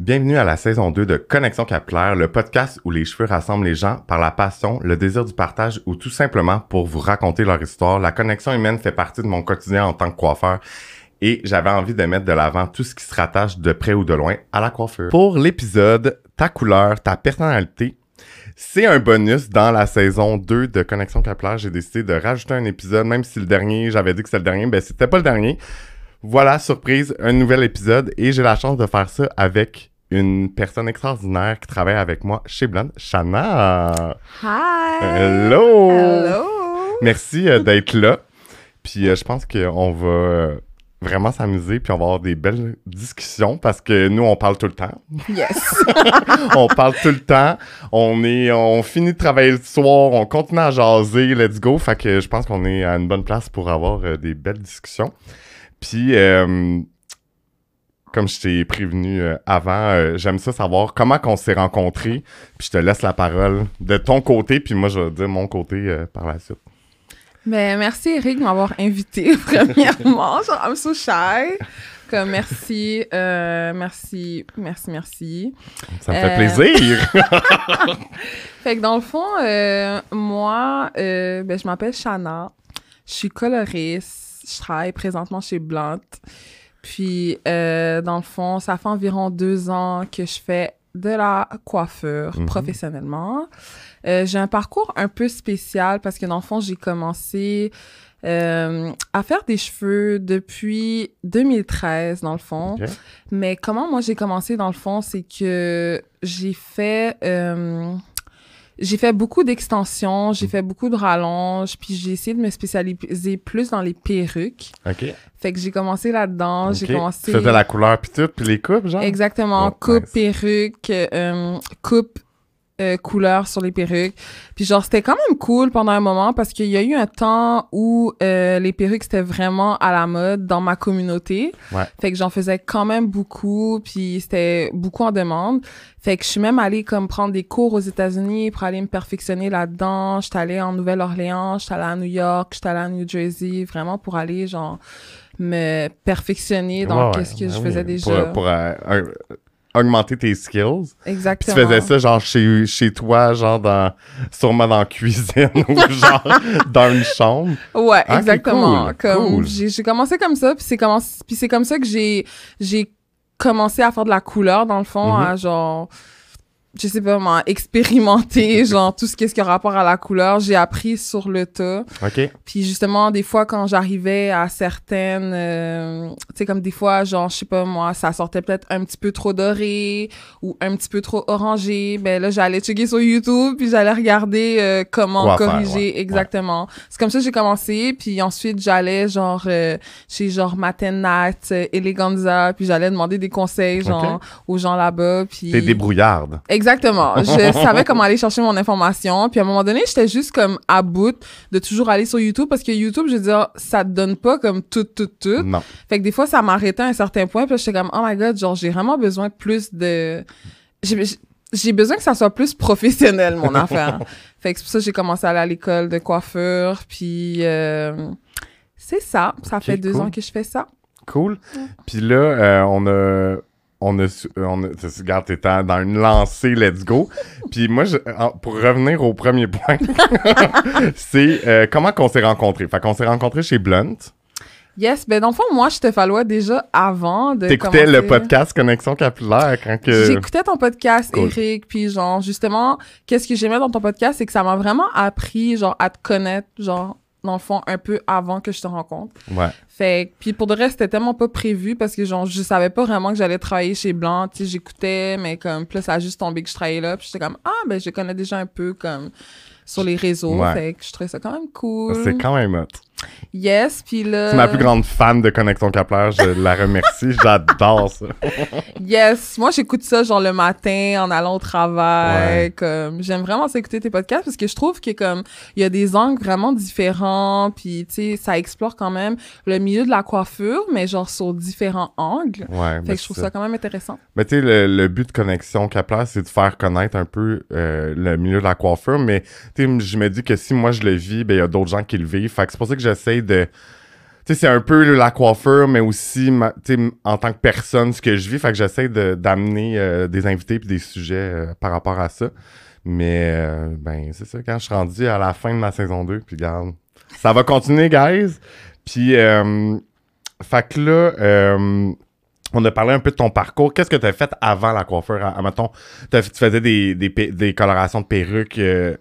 Bienvenue à la saison 2 de Connexion Capillaire, le podcast où les cheveux rassemblent les gens par la passion, le désir du partage ou tout simplement pour vous raconter leur histoire. La connexion humaine fait partie de mon quotidien en tant que coiffeur et j'avais envie de mettre de l'avant tout ce qui se rattache de près ou de loin à la coiffure. Pour l'épisode Ta couleur, ta personnalité, c'est un bonus dans la saison 2 de Connexion Capillaire. J'ai décidé de rajouter un épisode, même si le dernier, j'avais dit que c'était le dernier, ben c'était pas le dernier. Voilà, surprise, un nouvel épisode et j'ai la chance de faire ça avec une personne extraordinaire qui travaille avec moi chez Blonde, Shana. Hi! Hello! Hello! Merci euh, d'être là. Puis euh, je pense qu'on va euh, vraiment s'amuser puis on va avoir des belles discussions parce que nous on parle tout le temps. Yes! on parle tout le temps. On est on finit de travailler le soir, on continue à jaser, let's go. Fait que je pense qu'on est à une bonne place pour avoir des belles discussions. Puis comme je t'ai prévenu euh, avant, euh, j'aime ça savoir comment qu'on s'est rencontrés. Puis je te laisse la parole de ton côté, puis moi je vais dire mon côté euh, par la suite. Ben, merci Eric de m'avoir invité, premièrement. Genre, I'm so shy. Comme, merci, merci, merci, merci. Ça me fait plaisir. Fait que dans le fond, moi, ben, je m'appelle Shana. Je suis coloriste. Je travaille présentement chez Blunt. Puis, euh, dans le fond, ça fait environ deux ans que je fais de la coiffure Mhm. professionnellement. Euh, j'ai un parcours un peu spécial parce que dans le fond, j'ai commencé euh, à faire des cheveux depuis 2013, dans le fond. Mais comment moi j'ai commencé, dans le fond, c'est que j'ai fait... j'ai fait beaucoup d'extensions, j'ai fait beaucoup de rallonges, puis j'ai essayé de me spécialiser plus dans les perruques. OK. Fait que j'ai commencé là-dedans, j'ai commencé... Tu faisais la couleur puis tout, puis les coupes, genre? Exactement, Oh, coupe, nice. perruque, euh, coupe, euh, couleur sur les perruques. Puis genre, c'était quand même cool pendant un moment parce qu'il y a eu un temps où euh, les perruques, c'était vraiment à la mode dans ma communauté. Ouais. Fait que j'en faisais quand même beaucoup, puis c'était beaucoup en demande. Fait que je suis même allée comme prendre des cours aux États-Unis pour aller me perfectionner là-dedans. J'étais allée en Nouvelle-Orléans, j'étais allée à New York, j'étais allée à New Jersey, vraiment pour aller genre me perfectionner dans Ouais, qu'est-ce que je Ben faisais oui. déjà. Pour, pour, euh, un- augmenter tes skills. Puis Exactement. tu faisais ça genre chez, chez toi, genre dans sûrement dans la cuisine ou genre dans une chambre. Ouais, Ah, exactement. cool, Comme cool. j'ai j'ai commencé comme ça, puis c'est commencé puis c'est comme ça que j'ai j'ai commencé à faire de la couleur dans le fond, à genre je sais pas moi, expérimenter genre tout ce qui est ce qui a rapport à la couleur, j'ai appris sur le tas. OK. Puis justement des fois quand j'arrivais à certaines euh, tu sais comme des fois genre je sais pas moi, ça sortait peut-être un petit peu trop doré ou un petit peu trop orangé, ben là j'allais checker sur YouTube puis j'allais regarder euh, comment corriger ouais. exactement. C'est comme ça que j'ai commencé puis ensuite j'allais genre euh, chez genre Matenat, euh, Eleganza, puis j'allais demander des conseils genre aux gens là-bas puis T'es débrouillarde. Exactement. Je savais comment aller chercher mon information. Puis à un moment donné, j'étais juste comme à bout de toujours aller sur YouTube parce que YouTube, je veux dire, ça te donne pas comme tout, tout, tout. Non. Fait que des fois, ça m'arrêtait à un certain point. Puis j'étais comme, oh my god, genre, j'ai vraiment besoin de plus de. J'ai besoin que ça soit plus professionnel, mon affaire. Fait que c'est pour ça que j'ai commencé à aller à l'école de coiffure. Puis euh, c'est ça. Ça fait deux cool. ans que je fais ça. Cool. Puis là, euh, on a. On a, euh, on a, regarde, t'es dans une lancée, let's go. Puis moi, je- pour revenir au premier point, c'est euh, comment qu'on s'est rencontrés. Fait qu'on s'est rencontrés chez Blunt. Yes, ben dans le fond, moi, je te fallois déjà avant de T'écoutais le podcast Connexion Capillaire quand que... J'écoutais ton podcast, Cool. Eric, puis genre, justement, qu'est-ce que j'aimais dans ton podcast, c'est que ça m'a vraiment appris, genre, à te connaître, genre, dans le fond, un peu avant que je te rencontre. Ouais. Fait que- puis pour de reste, c'était tellement pas prévu parce que, genre, je savais pas vraiment que j'allais travailler chez Blanc, tu sais, j'écoutais, mais comme, là, ça a juste tombé que je travaillais là, puis j'étais comme, ah, ben, je connais déjà un peu, comme, sur les réseaux, Ouais. fait que je trouvais ça quand même cool. C'est quand même hot. Yes, puis là... C'est ma plus grande fan de Connexion Capillaire. Je la remercie. J'adore ça. Yes, moi j'écoute ça genre le matin en allant au travail, Ouais. comme j'aime vraiment ça écouter tes podcasts parce que je trouve que comme il y a des angles vraiment différents puis tu sais ça explore quand même le milieu de la coiffure mais genre sur différents angles. Ouais. Fait que je trouve ça quand même intéressant. Mais tu sais, le, le but de Connexion Capillaire, c'est de faire connaître un peu euh, le milieu de la coiffure. Mais tu sais, je me dis que si moi je le vis, ben il y a d'autres gens qui le vivent. Fait que c'est pour ça que j'essaie de. Tu sais, c'est un peu la coiffure, mais aussi, ma- tu sais, en tant que personne, ce que je vis. Fait que j'essaie de- d'amener euh, des invités puis des sujets euh, par rapport à ça. Mais, euh, ben, c'est ça, quand je suis rendu à la fin de ma saison 2, puis regarde, ça va continuer, guys. Puis, fait que là, on a parlé un peu de ton parcours. Qu'est-ce que tu as fait avant la coiffure? À, mettons, t'as- tu faisais des, des, des colorations de perruques euh,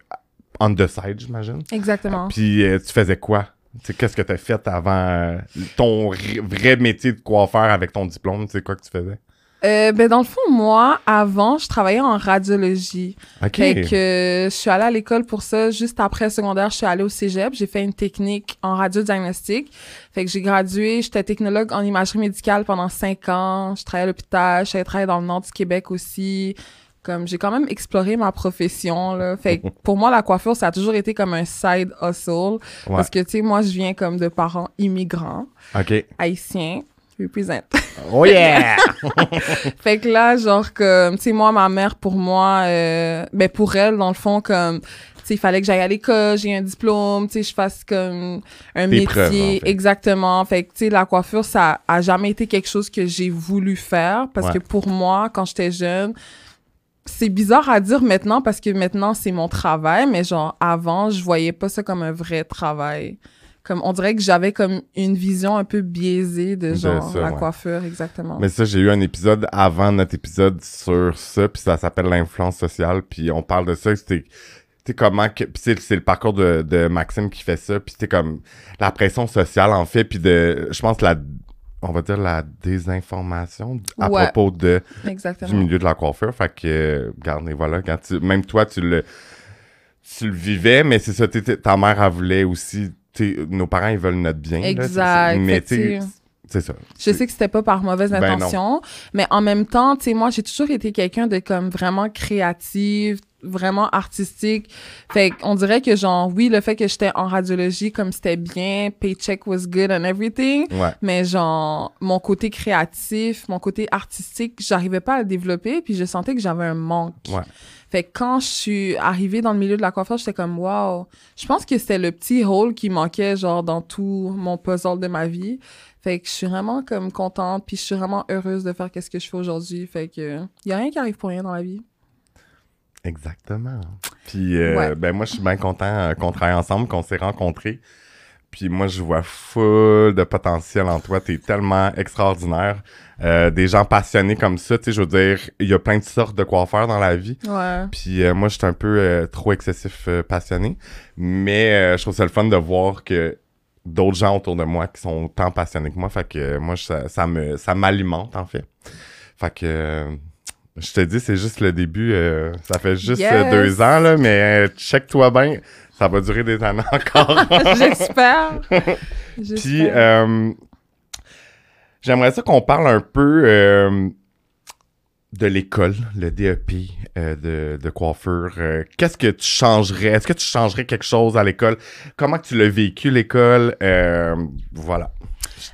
on the side, j'imagine. Exactement. Puis euh, tu faisais quoi? Qu'est-ce que tu as fait avant euh, ton vrai métier de coiffeur avec ton diplôme? Tu sais quoi que tu faisais? Euh, ben, dans le fond, moi, avant, je travaillais en radiologie. OK. Fait que euh, je suis allée à l'école pour ça. Juste après le secondaire, je suis allée au cégep. J'ai fait une technique en radiodiagnostic. Fait que j'ai gradué. J'étais technologue en imagerie médicale pendant cinq ans. Je travaillais à l'hôpital. Je travaillé dans le nord du Québec aussi. Comme j'ai quand même exploré ma profession là. Fait que pour moi la coiffure ça a toujours été comme un side hustle Ouais. parce que tu sais moi je viens comme de parents immigrants OK. haïtiens. Represent. Oh yeah! Fait que là, genre, comme, tu sais, moi, ma mère, pour moi, euh, ben, pour elle, dans le fond, comme, tu sais, il fallait que j'aille à l'école, j'ai un diplôme, tu sais, je fasse comme un métier. preuves, en fait. Exactement. Fait que, tu sais, la coiffure, ça a jamais été quelque chose que j'ai voulu faire parce Ouais. que pour moi, quand j'étais jeune, c'est bizarre à dire maintenant parce que maintenant, c'est mon travail, mais genre, avant, je voyais pas ça comme un vrai travail. Comme, on dirait que j'avais comme une vision un peu biaisée de genre ça, la ouais. coiffure, exactement. Mais ça, j'ai eu un épisode avant notre épisode sur ça, puis ça s'appelle l'influence sociale, puis on parle de ça, c'était comment c'est le parcours de, de Maxime qui fait ça puis c'est comme la pression sociale en fait puis de je pense la on va dire la désinformation à Ouais. propos de du milieu de la coiffure fait que regarde et voilà quand tu, même toi tu le tu le vivais mais c'est ça t'es- ta mère elle voulait aussi nos parents ils veulent notre bien là. Exact. mais tu c'est ça Je sais que c'était pas par mauvaise Ben intention, mais en même temps, tu sais, moi, j'ai toujours été quelqu'un de comme vraiment créative, vraiment artistique. Fait qu'on dirait que genre, oui, le fait que j'étais en radiologie, comme c'était bien, paycheck was good and everything, ouais mais genre, mon côté créatif, mon côté artistique, j'arrivais pas à le développer, puis je sentais que j'avais un manque. Ouais. Fait que quand je suis arrivée dans le milieu de la coiffure, j'étais comme, wow. Je pense que c'était le petit hole qui manquait, genre, dans tout mon puzzle de ma vie. Fait que je suis vraiment, comme, contente, puis je suis vraiment heureuse de faire qu'est-ce que je fais aujourd'hui. Fait que, y a rien qui arrive pour rien dans la vie. Exactement. Puis, euh, Ouais. ben moi, je suis bien content euh, qu'on travaille ensemble, qu'on s'est rencontrés. Puis moi, je vois full de potentiel en toi. T'es tellement extraordinaire. Euh, des gens passionnés comme ça, tu sais, je veux dire, il y a plein de sortes de coiffeurs dans la vie. Ouais. Puis euh, moi, je suis un peu euh, trop excessif passionné. Mais je trouve ça le fun de voir que d'autres gens autour de moi qui sont autant passionnés que moi. Fait que moi, je- ça, ça me ça m'alimente, en fait. Fait que... je te dis, c'est juste le début. euh, ça fait juste euh, Yes. deux ans, là, mais euh, check-toi bien. Ça va durer des années encore. J'espère. Puis, euh, j'aimerais ça qu'on parle un peu euh, de l'école, le DEP de, de coiffure. Qu'est-ce que tu changerais? Est-ce que tu changerais quelque chose à l'école? Comment tu l'as vécu, l'école? Voilà.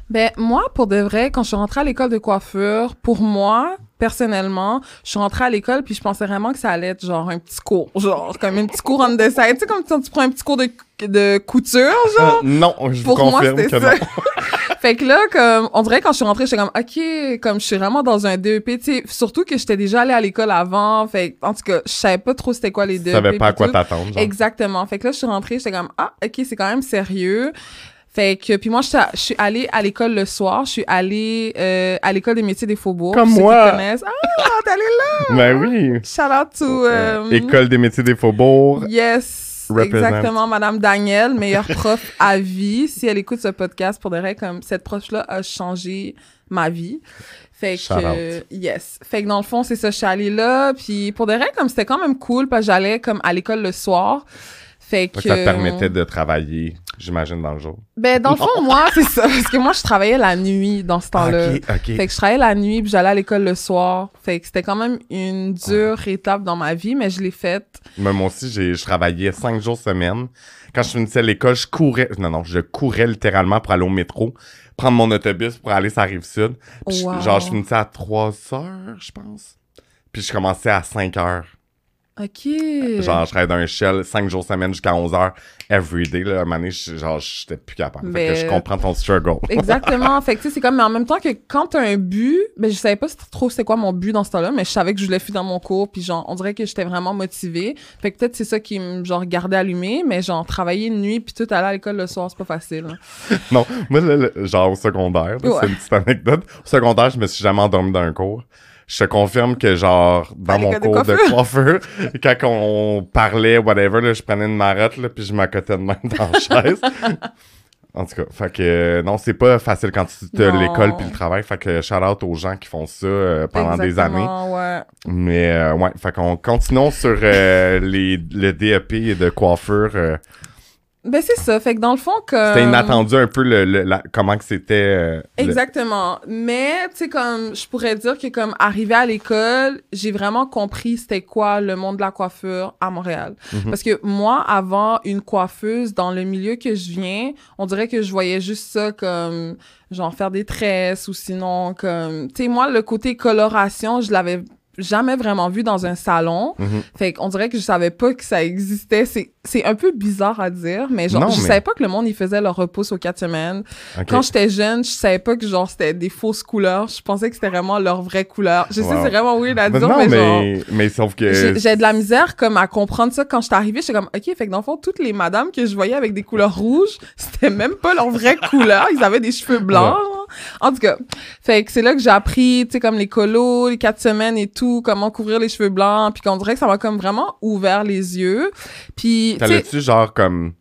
Ben, moi, pour de vrai, quand je suis rentrée à l'école de coiffure, pour moi, personnellement, je suis rentrée à l'école puis je pensais vraiment que ça allait être genre un petit cours. Genre, comme un petit cours the side. Tu sais, comme quand tu prends un petit cours de, de couture, genre? Euh, non, je vous Pour moi, confirme c'était que ça. non. fait que là, comme, on dirait quand je suis rentrée, j'étais comme, OK, comme je suis vraiment dans un DEP, tu sais, surtout que j'étais déjà allée à l'école avant. Fait que, en tout cas, je savais pas trop c'était quoi les Tu DEP. savais pas à quoi t'attendre. genre. Exactement. Fait que là, je suis rentrée, j'étais comme, ah, OK, c'est quand même sérieux. Fait que, puis moi, je suis allée à l'école le soir. Je suis allée euh, à l'école des métiers des faubourgs. Comme Ceux qui moi. connaissent. Ah, t'es allée là! Ben oui. Shout out to... euh, École des métiers des faubourgs. Yes, Represent. exactement, Madame Danielle, meilleure prof à vie. Si elle écoute ce podcast, pour de vrai, comme cette prof-là a changé ma vie. Fait Shout que, yes. Fait que dans le fond, c'est ça, je suis allée là. Puis pour de vrai, comme c'était quand même cool, parce que j'allais comme à l'école le soir. Fait que... Ça te permettait de travailler, j'imagine, dans le jour. Ben, dans le fond, moi, c'est ça. Parce que moi, je travaillais la nuit dans ce temps-là. ok, ok. Fait que je travaillais la nuit, puis j'allais à l'école le soir. Fait que c'était quand même une dure étape dans ma vie, mais je l'ai faite. Moi aussi, j'ai, je travaillais cinq jours semaine. Quand je finissais l'école, je courais. Non, non, je courais littéralement pour aller au métro, prendre mon autobus pour aller sur la rive sud. Puis je- Wow. genre, je finissais à 3 heures, je pense. Puis je commençais à 5 heures. OK. Genre, je travaillais dans un shell 5 jours semaine jusqu'à 11 heures every day. Là, à un moment donné, je- genre, j'étais plus capable. Fait Mais- que je comprends ton struggle. Exactement. fait que, tu sais, c'est comme, mais en même temps que quand t'as un but, ben, je savais pas trop c'était quoi mon but dans ce temps-là, mais je savais que je voulais finir mon cours, puis genre, on dirait que j'étais vraiment motivée. Fait que peut-être c'est ça qui me, genre, gardait allumée, mais genre, travailler de nuit, puis tout aller à l'école le soir, c'est pas facile. hein. Non, moi, le- le- genre au secondaire, Ouais. c'est une petite anecdote. Au secondaire, je me suis jamais endormi dans un cours. Je te confirme que, genre, dans mon cours de coiffeur, quand on parlait, whatever, là, je prenais une marotte, là, puis je m'accotais de même dans la chaise. En tout cas, fait que, euh, non, c'est pas facile quand tu as Non. l'école puis le travail. Fait que, shout out aux gens qui font ça euh, pendant des années. Ouais. Mais, euh, ouais, fait qu'on continuons sur euh, les, le DEP de coiffure. Ben, c'est ça. Fait que dans le fond, comme. C'était inattendu un peu le, le- la- comment que c'était. euh, le- Exactement. Mais, tu sais, comme, je pourrais dire que, comme, arrivé à l'école, j'ai vraiment compris c'était quoi le monde de la coiffure à Montréal. Mhm. Parce que moi, avant, une coiffeuse, dans le milieu que je viens, on dirait que je voyais juste ça comme, genre, faire des tresses ou sinon, comme, tu sais, moi, le côté coloration, je l'avais jamais vraiment vu dans un salon. Mhm. Fait qu'on dirait que je savais pas que ça existait. C'est, c'est un peu bizarre à dire, mais genre, Non, je mais- savais pas que le monde, il faisait leur repousse aux quatre semaines. Quand j'étais jeune, je savais pas que genre c'était des fausses couleurs. Je pensais que c'était vraiment leur vraie couleur. Je sais, Wow. c'est vraiment weird à Mais dire, non, mais, mais, genre. mais sauf que. J'ai de la misère comme à comprendre ça quand j'étais arrivée. J'étais comme, OK, fait que dans le fond, toutes les madames que je voyais avec des couleurs rouges, c'était même pas leur vraie couleur. Ils avaient des cheveux blancs. En tout cas, fait que c'est là que j'ai appris, tu sais, comme les colos, les quatre semaines et tout, comment couvrir les cheveux blancs. Puis qu'on dirait que ça m'a comme vraiment ouvert les yeux. Puis, T'allais-tu, genre, comme.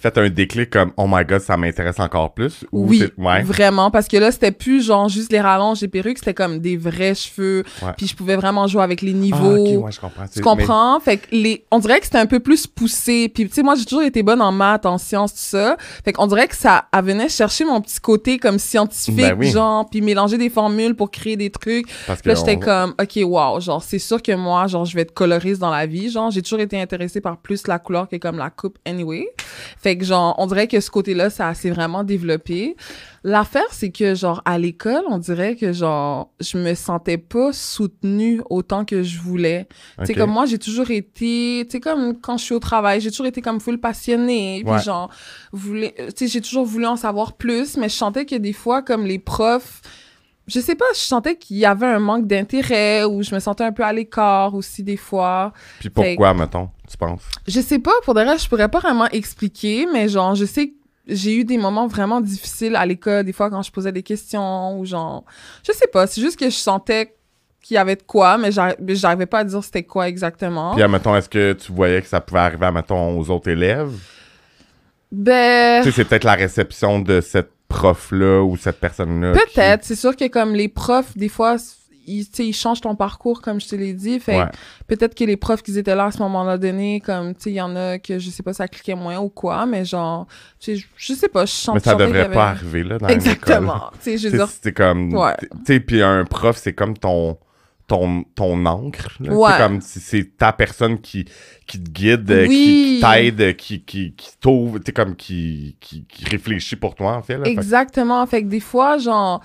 Fait un déclic comme, oh my god, ça m'intéresse encore plus? Ou Oui, Ouais. vraiment, parce que là, c'était plus genre juste les rallonges, les perruques, c'était comme des vrais cheveux. Ouais. Puis je pouvais vraiment jouer avec les Ah, niveaux. ok, ouais, je comprends. Tu comprends? Fait que les, on dirait que c'était un peu plus poussé. Puis, tu sais, moi, j'ai toujours été bonne en maths, en sciences, tout ça. Fait qu'on dirait que ça venait chercher mon petit côté comme scientifique, Ben oui. genre, puis mélanger des formules pour créer des trucs. Parce Puis là, que j'étais on- comme, OK, wow, genre, c'est sûr que moi, genre, je vais être coloriste dans la vie. Genre, j'ai toujours été intéressée par plus la couleur que comme la coupe anyway. Fait que, genre, on dirait que ce côté-là, ça s'est vraiment développé. L'affaire, c'est que, genre, à l'école, on dirait que, genre, je me sentais pas soutenue autant que je voulais. Tu sais, comme moi, j'ai toujours été, tu sais, comme quand je suis au travail, j'ai toujours été comme full passionnée. Puis Ouais. genre, voulais, tu sais, j'ai toujours voulu en savoir plus, mais je sentais que des fois, comme les profs, je sais pas, je sentais qu'il y avait un manque d'intérêt ou je me sentais un peu à l'écart aussi des fois. Puis pourquoi, mettons, tu penses? Je sais pas, pour de vrai, je pourrais pas vraiment expliquer, mais genre, je sais que j'ai eu des moments vraiment difficiles à l'école, des fois quand je posais des questions ou genre, je sais pas, c'est juste que je sentais qu'il y avait de quoi, mais j'arri- mais j'arrivais pas à dire c'était quoi exactement. Puis, mettons, est-ce que tu voyais que ça pouvait arriver, mettons, aux autres élèves? Ben, Tu sais, c'est peut-être la réception de cette prof-là ou cette personne-là. qui- peut-être, c'est sûr que comme les profs, des fois, ils, tu sais, ils changent ton parcours, comme je te l'ai dit, fait Ouais. peut-être que les profs qui étaient là à ce moment-là donné, comme, tu sais, il y en a que, je sais pas, ça cliquait moins ou quoi, mais genre, tu sais, je- sais pas, je sens Mais ça devrait avait- pas arriver, là, dans. Exactement. Tu sais, je veux dire, C'est comme. Ouais. Tu sais, puis un prof, c'est comme ton. Ton, ton là. Ouais. C'est comme si c'est ta personne qui, qui te guide, euh, qui, t'aide, qui, qui, qui t'ouvre, tu sais, comme qui, qui, réfléchit pour toi, en fait. Là. Exactement. Fait que des fois, genre,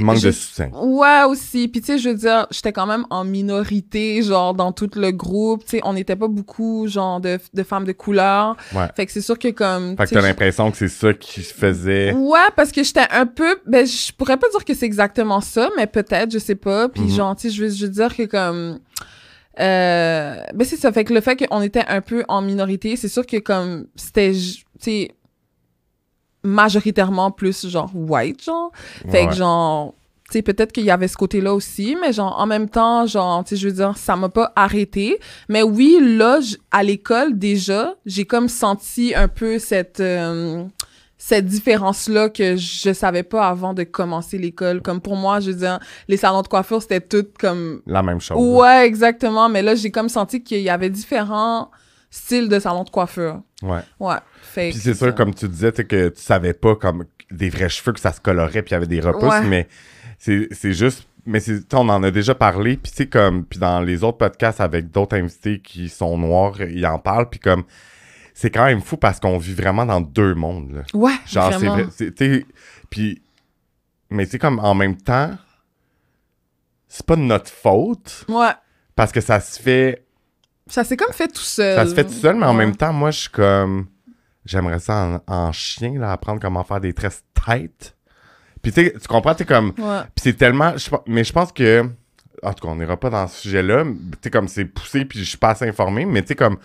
manque je- de soutien. Ouais, aussi. Puis, tu sais, je veux dire, j'étais quand même en minorité, genre, dans tout le groupe. Tu sais, on n'était pas beaucoup, genre, de, de femmes de couleur. Ouais. Fait que c'est sûr que, comme. Fait que tu t'as l'impression que c'est ça qui se faisait. Ouais, parce que j'étais un peu. Ben, je pourrais pas dire que c'est exactement ça, mais peut-être, je sais pas. Puis, Mhm. genre, tu sais, je veux, je veux dire que, comme. Euh, ben, c'est ça. Fait que le fait qu'on était un peu en minorité, c'est sûr que, comme, c'était, tu sais, majoritairement plus, genre, white, genre. Fait Ouais. que genre, tu sais, peut-être qu'il y avait ce côté-là aussi, mais genre, en même temps, genre, tu sais, je veux dire, ça m'a pas arrêté. Mais oui, là, à l'école, déjà, j'ai comme senti un peu cette, euh, cette différence-là que je savais pas avant de commencer l'école. Comme pour moi, je veux dire, les salons de coiffure, c'était tout comme... La même chose. Ouais, exactement. Mais là, j'ai comme senti qu'il y avait différents styles de salons de coiffure. Ouais. Ouais. Fait Puis c'est sûr, ça. comme tu disais, tu sais, que tu savais pas comme des vrais cheveux que ça se colorait puis il y avait des repousses, Ouais. mais c'est c'est juste. Mais c'est- tu sais, on en a déjà parlé, puis sais, comme. Puis dans les autres podcasts avec d'autres invités qui sont noirs, ils en parlent, puis comme. C'est quand même fou parce qu'on vit vraiment dans deux mondes, là. Ouais, Genre, c'est vrai. c'est- Tu puis. Mais tu sais, comme en même temps, c'est pas de notre faute Ouais. parce que ça se fait Ça s'est comme fait tout seul. Ça se fait tout seul, mais en Ouais. même temps, moi, je suis comme. J'aimerais ça en, en chien, là, apprendre comment faire des tresses tight. Puis tu tu comprends, t'es comme. Ouais. Puis c'est tellement. mais je pense que. En tout cas, on n'ira pas dans ce sujet-là. Tu sais, comme c'est poussé, puis je suis pas assez informé, mais tu sais, comme.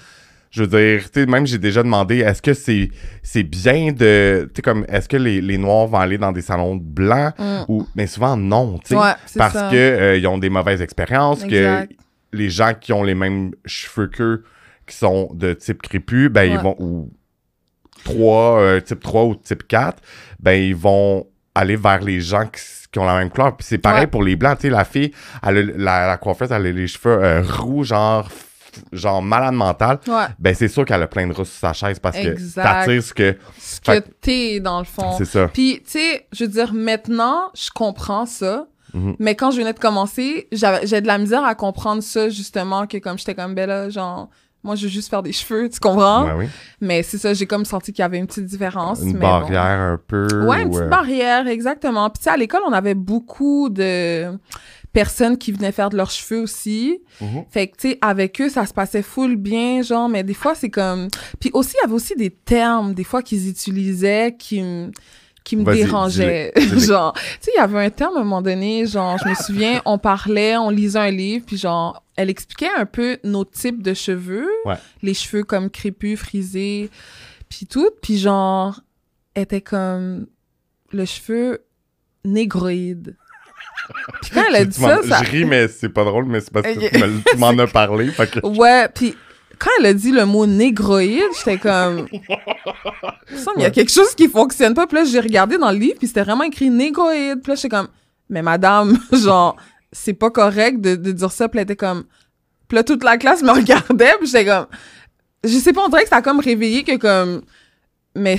Je veux dire, tu sais, même j'ai déjà demandé, est-ce que c'est c'est bien de. Tu sais, comme, est-ce que les, les Noirs vont aller dans des salons blancs Mm. ou. Mais souvent, non, tu sais. Ouais, parce que euh, ils ont des mauvaises expériences, Exact. que les gens qui ont les mêmes cheveux qu'eux, qui sont de type crépus, ben ils vont. Ou 3, euh, type 3 ou type 4, ben ils vont aller vers les gens qui, qui ont la même couleur. Puis c'est pareil Ouais. pour les blancs. Tu sais, la fille, elle a- la, la coiffeuse, elle a les cheveux euh, roux, genre, genre malade mental. Ouais. Ben c'est sûr qu'elle a plein de sur sa chaise parce Exact. que t'attires ce que. Ce Fait que t'es, dans le fond. C'est ça. Puis, tu sais, je veux dire, maintenant, je comprends ça. Mhm. Mais quand je venais de commencer, j'ai de la misère à comprendre ça, justement, que comme j'étais comme, ben là, genre, moi, je veux juste faire des cheveux, tu comprends? Ouais, oui. Mais c'est ça, j'ai comme senti qu'il y avait une petite différence. Une mais barrière un peu. Ouais, une ou, petite euh, barrière, exactement. Puis, tu sais, à l'école, on avait beaucoup de personnes qui venaient faire de leurs cheveux aussi. mhm. Fait que, tu sais, avec eux, ça se passait full bien, genre, mais des fois, c'est comme... Puis aussi, il y avait aussi des termes, des fois, qu'ils utilisaient qui me qui me dis-les. genre, tu sais, il y avait un terme à un moment donné, genre, je me souviens, on parlait, on lisait un livre, puis genre, elle expliquait un peu nos types de cheveux. Ouais. Les cheveux comme crépus, frisés, puis tout. Puis genre, était comme le cheveu négroïde. Puis quand elle a dit ça, ça... Je ris, mais c'est pas drôle, mais c'est parce que tu me- tu m'en as parlé. fait que- Ouais, puis quand elle a dit le mot négroïde, j'étais comme. Il me semble qu'il y a quelque chose qui fonctionne pas. Puis là, j'ai regardé dans le livre, puis c'était vraiment écrit négroïde. Puis là, j'étais comme, mais madame, genre, c'est pas correct de, de dire ça. Puis elle était comme. Puis là, toute la classe me regardait, puis j'étais comme. Je sais pas, on dirait que ça a comme réveillé que comme. Mais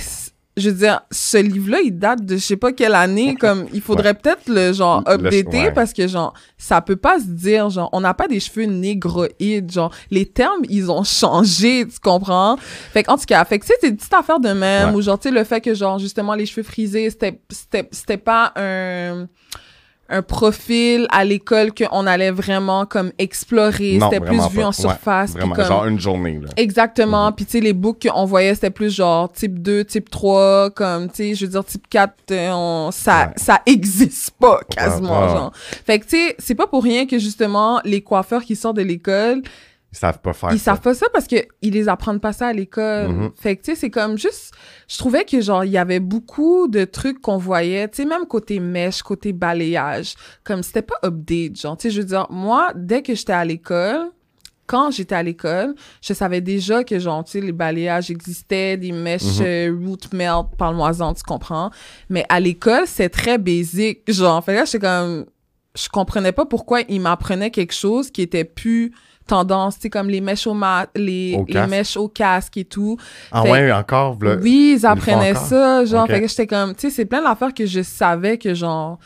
je veux dire, ce livre-là, il date de je sais pas quelle année. Comme, il faudrait peut-être le genre Le- updater ouais. parce que genre, ça peut pas se dire, genre, on n'a pas des cheveux négroïdes. Genre, les termes, ils ont changé, tu comprends? Fait qu'en tout cas, fait que tu sais, c'est des petites affaires de même Ouais. ou genre, tu sais, le fait que genre, justement, les cheveux frisés, c'était, c'était, c'était pas un un profil à l'école qu'on allait vraiment comme explorer. C'était plus vu pas. en surface. Vraiment, comme- genre une journée, là. Exactement. Mhm. Puis, tu sais, les books qu'on voyait, c'était plus genre type 2, type 3, comme, tu sais, je veux dire, type 4, euh, on, ça, Ouais. ça existe pas quasiment, ouais. genre. Fait que, tu sais, c'est pas pour rien que, justement, les coiffeurs qui sortent de l'école, Ils savent pas faire ils ça. savent pas ça parce que ils les apprennent pas ça à l'école. Mhm. Fait que, tu sais, c'est comme juste, je trouvais que, genre, il y avait beaucoup de trucs qu'on voyait, tu sais, même côté mèche, côté balayage, comme c'était pas update, genre, tu sais, je veux dire, moi, dès que j'étais à l'école, quand j'étais à l'école, je savais déjà que, genre, tu sais, les balayages existaient, des mèches Mhm. euh, root melt, parle-moi-en, tu comprends? Mais à l'école, c'est très basic, genre. Fait là, j'étais comme, je comprenais pas pourquoi ils m'apprenaient quelque chose qui était plus tendance, tu sais, comme les mèches au les, Au les casque. mèches au casque et tout. Ah Fait- ouais, encore, v'là- oui, ils apprenaient ça, genre. Fait que j'étais comme, tu sais, c'est plein d'affaires que je savais que, genre,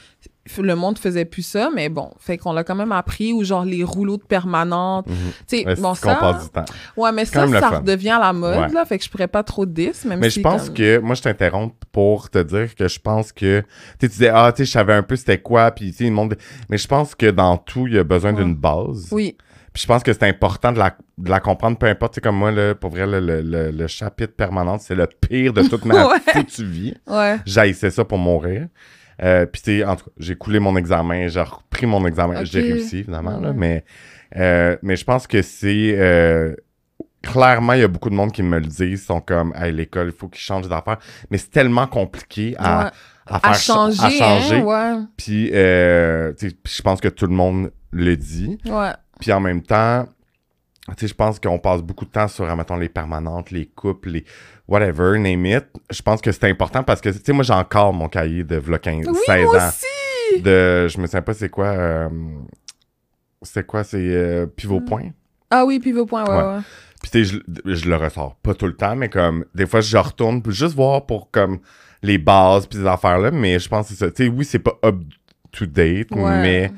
le monde faisait plus ça, mais bon, fait qu'on l'a quand même appris, ou genre les rouleaux de permanente. Mhm. Tu sais, bon, c'est ça. passe du temps. Ouais, mais ça, ça redevient à la mode, Ouais. là. Fait que je pourrais pas trop 10, même Mais si je pense comme- que, moi, je t'interromps pour te dire que je pense que, tu sais, tu disais, ah, tu sais, je savais un peu c'était quoi, puis tu sais, le monde. Mais je pense que dans tout, il y a besoin Ouais. d'une base. Oui, Puis je pense que c'est important de la, de la comprendre, peu importe. Tu sais, comme moi, là, pour vrai, le, le, le- le chapitre permanent, c'est le pire de toute ma Ouais. foutue vie. ouais. J'haïssais ça pour mourir. Euh, puis tu sais, en tout cas, j'ai coulé mon examen, j'ai repris mon examen, j'ai réussi évidemment, là, Ouais. mais, euh, mais je pense que c'est... euh, clairement, il y a beaucoup de monde qui me le disent, sont comme, hey, l'école, il faut qu'ils changent d'affaires. Mais c'est tellement compliqué à, Ouais. à faire À changer, à changer. hein, Puis, euh, puis je pense que tout le monde le dit. ouais. Puis en même temps, tu sais, je pense qu'on passe beaucoup de temps sur, mettons, les permanentes, les couples, les whatever, name it. Je pense que c'est important parce que, tu sais, moi, j'ai encore mon cahier de v'là 15, Oui, 16 moi ans. aussi! De, je me souviens pas c'est quoi, euh, c'est quoi, c'est euh, pivot Hmm. point? Ah oui, pivot point, ouais, Ouais. ouais. Puis tu sais, je, je le ressors pas tout le temps, mais comme, des fois, je retourne juste voir pour, comme, les bases puis ces affaires-là, mais je pense que c'est ça. Tu sais, oui, c'est pas up to date, Ouais. mais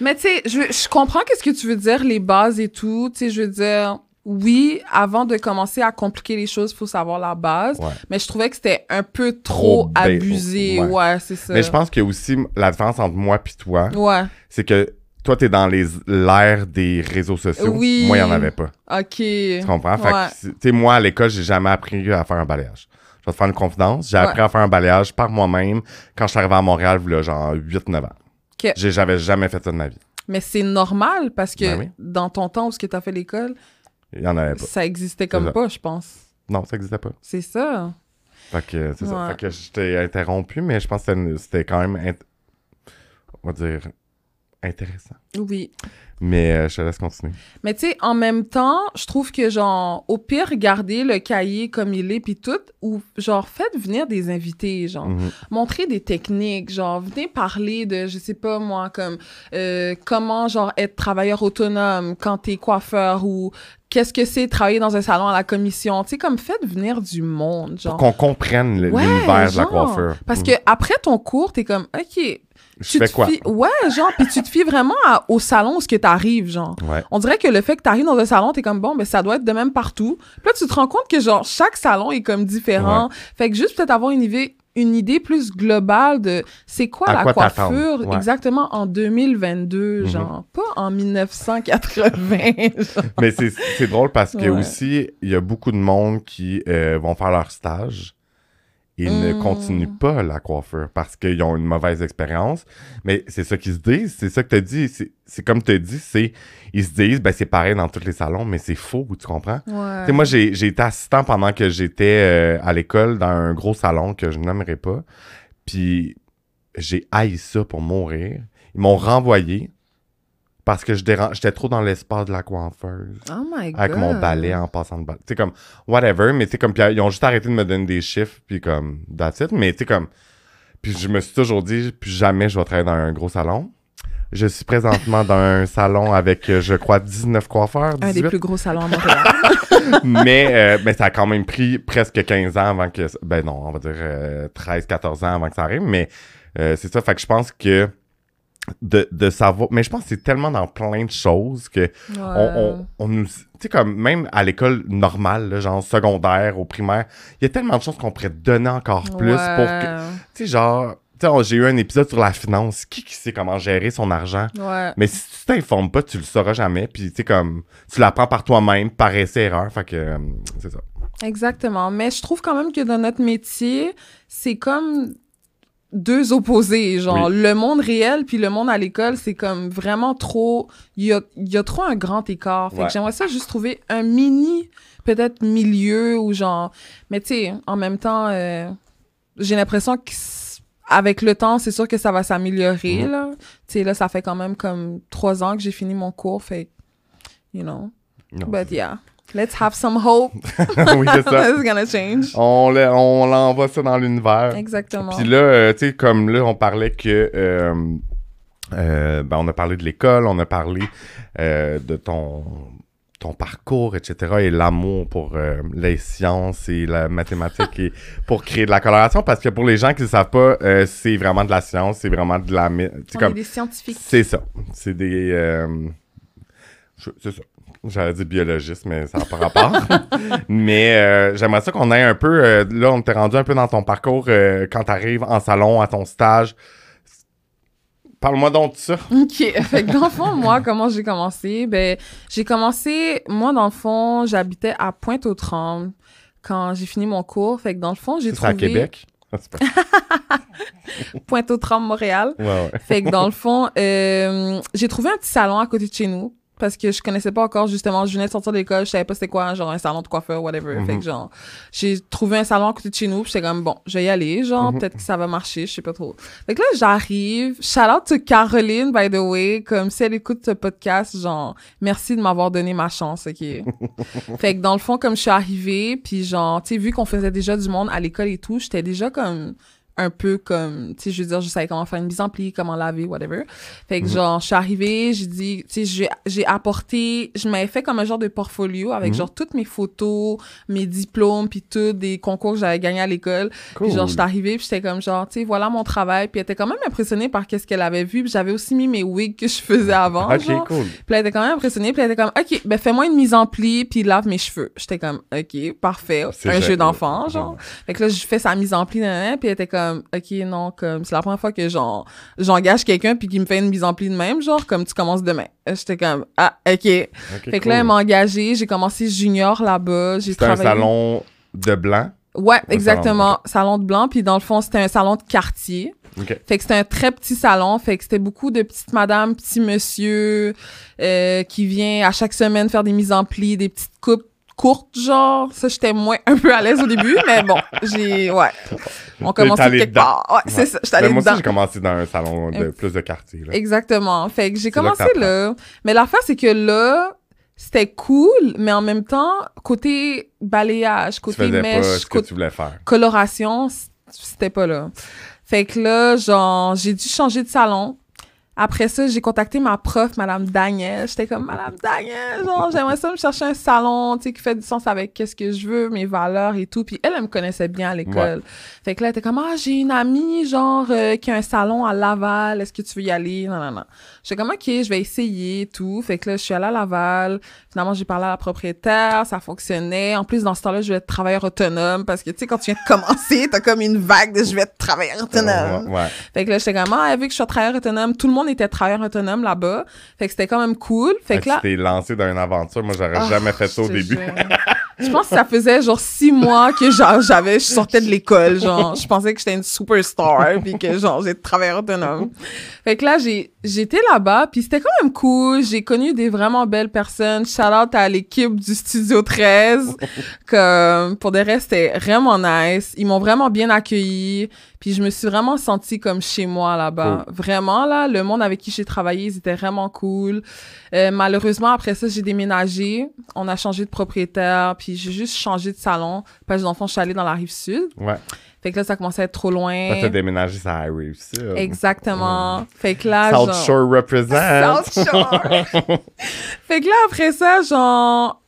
Mais tu sais, je, je comprends qu'est-ce que tu veux dire, les bases et tout. Tu sais, je veux dire, oui, avant de commencer à compliquer les choses, il faut savoir la base. Ouais. Mais je trouvais que c'était un peu Trop abusé. ouais. Ouais, c'est ça. mais je pense a aussi la différence entre moi puis toi, Ouais, c'est que toi, t'es dans les l'ère des réseaux sociaux. Oui. Moi, il n'y en avait pas. OK. Tu comprends? Fait que, tu sais, moi, à l'école, j'ai jamais appris à faire un balayage. Je vais te faire une confidence. J'ai appris à faire un balayage par moi-même quand je suis arrivé à Montréal, il y a genre 8-9 ans. J'ai- J'avais jamais fait ça de ma vie. Mais c'est normal parce que Ben oui. dans ton temps où tu as fait l'école, Il y en avait pas. ça existait comme pas, je pense. Non, ça n'existait pas. C'est ça. Fait que, c'est ça. Fait que je t'ai interrompu, mais je pense que c'était- quand même, on va dire, intéressant. Oui. Mais euh, je te laisse continuer. Mais tu sais, en même temps, je trouve que, genre, au pire, regardez le cahier comme il est, puis tout, ou, genre, faites venir des invités, genre, Mhm. montrer des techniques, genre, venez parler de, je sais pas moi, comme, euh, comment, genre, être travailleur autonome quand t'es coiffeur, ou qu'est-ce que c'est travailler dans un salon à la commission, tu sais, comme, faites venir du monde, genre. qu'on comprenne Ouais, l'univers de la coiffure. Parce Mhm. que après ton cours, t'es comme, OK, Je tu fais te quoi? fies- ouais, genre, puis tu te fies vraiment à- au salon où ce que t'arrives, genre. Ouais. On dirait que le fait que t'arrives dans un salon, t'es comme bon, ben ça doit être de même partout. Puis là, tu te rends compte que genre chaque salon est comme différent. Fait que juste peut-être avoir une idée, une idée plus globale de c'est quoi À la quoi coiffure ouais. exactement en 2022, Mhm. genre pas en 1980. genre. Mais c'est c'est drôle parce que Ouais. aussi, il y a beaucoup de monde qui euh, vont faire leur stage et ne Mm. continuent pas la coiffure parce qu'ils ont une mauvaise expérience. Mais c'est ça qu'ils se disent, c'est ça que tu as dit. C'est- comme tu as dit, c'est ils se disent, ben c'est pareil dans tous les salons, mais c'est faux, tu comprends? Moi, j'ai j'ai été assistant pendant que j'étais euh, à l'école dans un gros salon que je n'aimerais pas. Puis j'ai haï ça pour mourir. Ils m'ont renvoyé parce que je déran- j'étais trop dans l'espace de la coiffeuse. Oh my god. Avec mon balai en passant de balai. Tu sais, comme, whatever, mais tu sais, comme, puis ils ont juste arrêté de me donner des chiffres, puis comme, that's it. Mais tu sais, comme, puis je me suis toujours dit, plus jamais je vais travailler dans un gros salon. Je suis présentement dans un salon avec, euh, je crois, 19 coiffeurs, Un des 18. plus gros salons à Montréal. mais, euh, mais ça a quand même pris presque 15 ans avant que. Ben non, on va dire euh, 13, 14 ans avant que ça arrive. Mais euh, c'est ça. Fait que je pense que de, de savoir. Mais je pense que c'est tellement dans plein de choses que on, on, on nous. Tu sais, comme même à l'école normale, là, genre secondaire, au primaire, il y a tellement de choses qu'on pourrait donner encore plus pour que. Tu sais, genre. Tu sais, on- j'ai eu un épisode sur la finance. Qui, qui sait comment gérer son argent? Ouais. Mais si tu t'informes pas, tu le sauras jamais. Puis, tu sais, comme, tu l'apprends par toi-même, par essai-erreur. Fait que, euh, c'est ça. Exactement. Mais je trouve quand même que dans notre métier, c'est comme deux opposés. Genre, le monde réel puis le monde à l'école, c'est comme vraiment trop. Il y a, y a trop un grand écart. Fait Ouais. que j'aimerais ça juste trouver un mini, peut-être milieu ou genre. Mais tu sais, en même temps, euh, j'ai l'impression que. Avec le temps, c'est sûr que ça va s'améliorer, Mhm. là. Tu sais, là, ça fait quand même comme trois ans que j'ai fini mon cours, fait, you know. But yeah, let's have some hope. oui, c'est ça. It's gonna change. On, le- on l'envoie ça dans l'univers. Exactement. Puis là, euh, tu sais, comme là, on parlait que. euh, euh, ben, on a parlé de l'école, on a parlé de ton, ton parcours, etc. et l'amour pour les sciences et la mathématique et pour créer de la coloration. Parce que pour les gens qui ne savent pas, c'est vraiment de la science, c'est vraiment de la. On comme. est des scientifiques. C'est ça. C'est des. c'est ça. J'allais dire biologiste, mais ça n'a pas rapport. mais euh, j'aimerais ça qu'on ait un peu. euh, là, on t'est rendu un peu dans ton parcours euh, quand tu arrives en salon, à ton stage. Parle-moi donc de ça. OK. Fait que dans le fond, moi, comment j'ai commencé? Ben, j'ai commencé, moi, dans le fond, j'habitais à Pointe-aux-Trembles quand j'ai fini mon cours. Fait que dans le fond, j'ai trouvé... à Québec? Ah, Pointe-aux-Trembles, Montréal. Ouais, ouais. Fait que dans le fond, j'ai trouvé un petit salon à côté de chez nous. Parce que je connaissais pas encore, justement, je venais de sortir de l'école, je savais pas c'était quoi, genre un salon de coiffeur, whatever. Fait Mhm. que genre, j'ai trouvé un salon à côté de chez nous, puis j'étais comme, bon, je vais y aller, genre, Mhm. peut-être que ça va marcher, je sais pas trop. Fait que là, j'arrive, shout out to Caroline, by the way, comme si elle écoute ce podcast, genre, merci de m'avoir donné ma chance, ok? fait que dans le fond, comme je suis arrivée, puis genre, tu sais, vu qu'on faisait déjà du monde à l'école et tout, j'étais déjà comme un peu comme, tu sais, je veux dire, je savais comment faire une mise en pli, comment laver, whatever. Fait que, Mhm. genre, je suis arrivée, j'ai dit, tu sais, j'ai- j'ai apporté, je m'avais fait comme un genre de portfolio avec, Mhm. genre, toutes mes photos, mes diplômes, puis tout, des concours que j'avais gagnés à l'école. Cool. Puis genre, j'étais arrivée, puis j'étais comme genre, tu sais, voilà mon travail. Puis elle était quand même impressionnée par qu'est-ce qu'elle avait vu. Puis j'avais aussi mis mes wigs que je faisais avant. Ok, genre. cool. Puis elle était quand même impressionnée. Puis elle était comme, OK, ben fais-moi une mise en pli, puis lave mes cheveux. J'étais comme, OK, parfait. Un jeu d'enfant, genre. Fait que là, je fais sa mise en pli, puis elle était comme, comme, OK, non, comme, c'est la première fois que j'en, j'engage quelqu'un puis qu'il me fait une mise en pli de même, genre, comme tu commences demain. Euh, J'étais comme, ah, OK. Fait que cool. là, elle m'a engagée, j'ai commencé junior là-bas, j'ai C'était un travaillé. salon de blanc? Ouais, exactement. Salon de blanc, puis dans le fond, c'était un salon de quartier. Fait que c'était un très petit salon, fait que c'était beaucoup de petites madames, petits monsieur euh, qui vient à chaque semaine faire des mises en pli, des petites coupes courtes, genre. Ça, j'étais moins un peu à l'aise au début, mais bon, j'ai... Ouais. On allé quelque dedans. part. Ouais, c'est ça, j'étais allée moi dedans. aussi, j'ai commencé dans un salon de plus de quartier. Là. Exactement. Fait que j'ai là commencé là. Mais l'affaire, c'est que là, c'était cool, mais en même temps, côté balayage, côté mèche, côté tu voulais faire. coloration, c'était pas là. Fait que là, genre, j'ai dû changer de salon. Après ça, j'ai contacté ma prof, Madame Daniel. J'étais comme, Madame Daniel, genre, j'aimerais ça me chercher un salon, tu sais, qui fait du sens avec qu'est-ce que je veux, mes valeurs et tout. Puis elle, elle me connaissait bien à l'école. Fait que là, elle était comme, ah, j'ai une amie, genre, euh, qui a un salon à Laval. Est-ce que tu veux y aller? Non, non, non. J'étais comme, OK, je vais essayer tout. Fait que là, je suis allée à Laval. Finalement, j'ai parlé à la propriétaire. Ça fonctionnait. En plus, dans ce temps-là, je vais être travailleur autonome parce que, tu sais, quand tu viens de commencer, t'as comme une vague de je vais être travailleur autonome. Ouais, ouais. Fait que là, j'étais comme, ah, vu que je suis travailleur autonome, tout le monde était travailleur autonome là-bas. Fait que c'était quand même cool. Fait Fait que là. Tu t'es lancé dans une aventure. Moi, j'aurais Ah, jamais fait ça au je début. Je pense que ça faisait genre six mois que j'avais, je sortais de l'école, genre je pensais que j'étais une superstar puis que genre j'ai travailleur autonome. Fait que là j'ai j'étais là-bas puis c'était quand même cool. J'ai connu des vraiment belles personnes. Shout out à l'équipe du Studio 13. Comme pour des restes c'était vraiment nice. Ils m'ont vraiment bien accueilli. Puis je me suis vraiment sentie comme chez moi là-bas. Vraiment là, le monde avec qui j'ai travaillé, ils étaient vraiment cool. Euh, malheureusement, après ça, j'ai déménagé. On a changé de propriétaire, puis j'ai juste changé de salon. Parce que fond, je suis allée dans la rive sud. Ouais. Fait que là, ça commençait à être trop loin. T'as déménagé, ça arrive ça. Exactement. Fait que là, South genre... Shore represent. South Shore. fait que là, après ça, genre,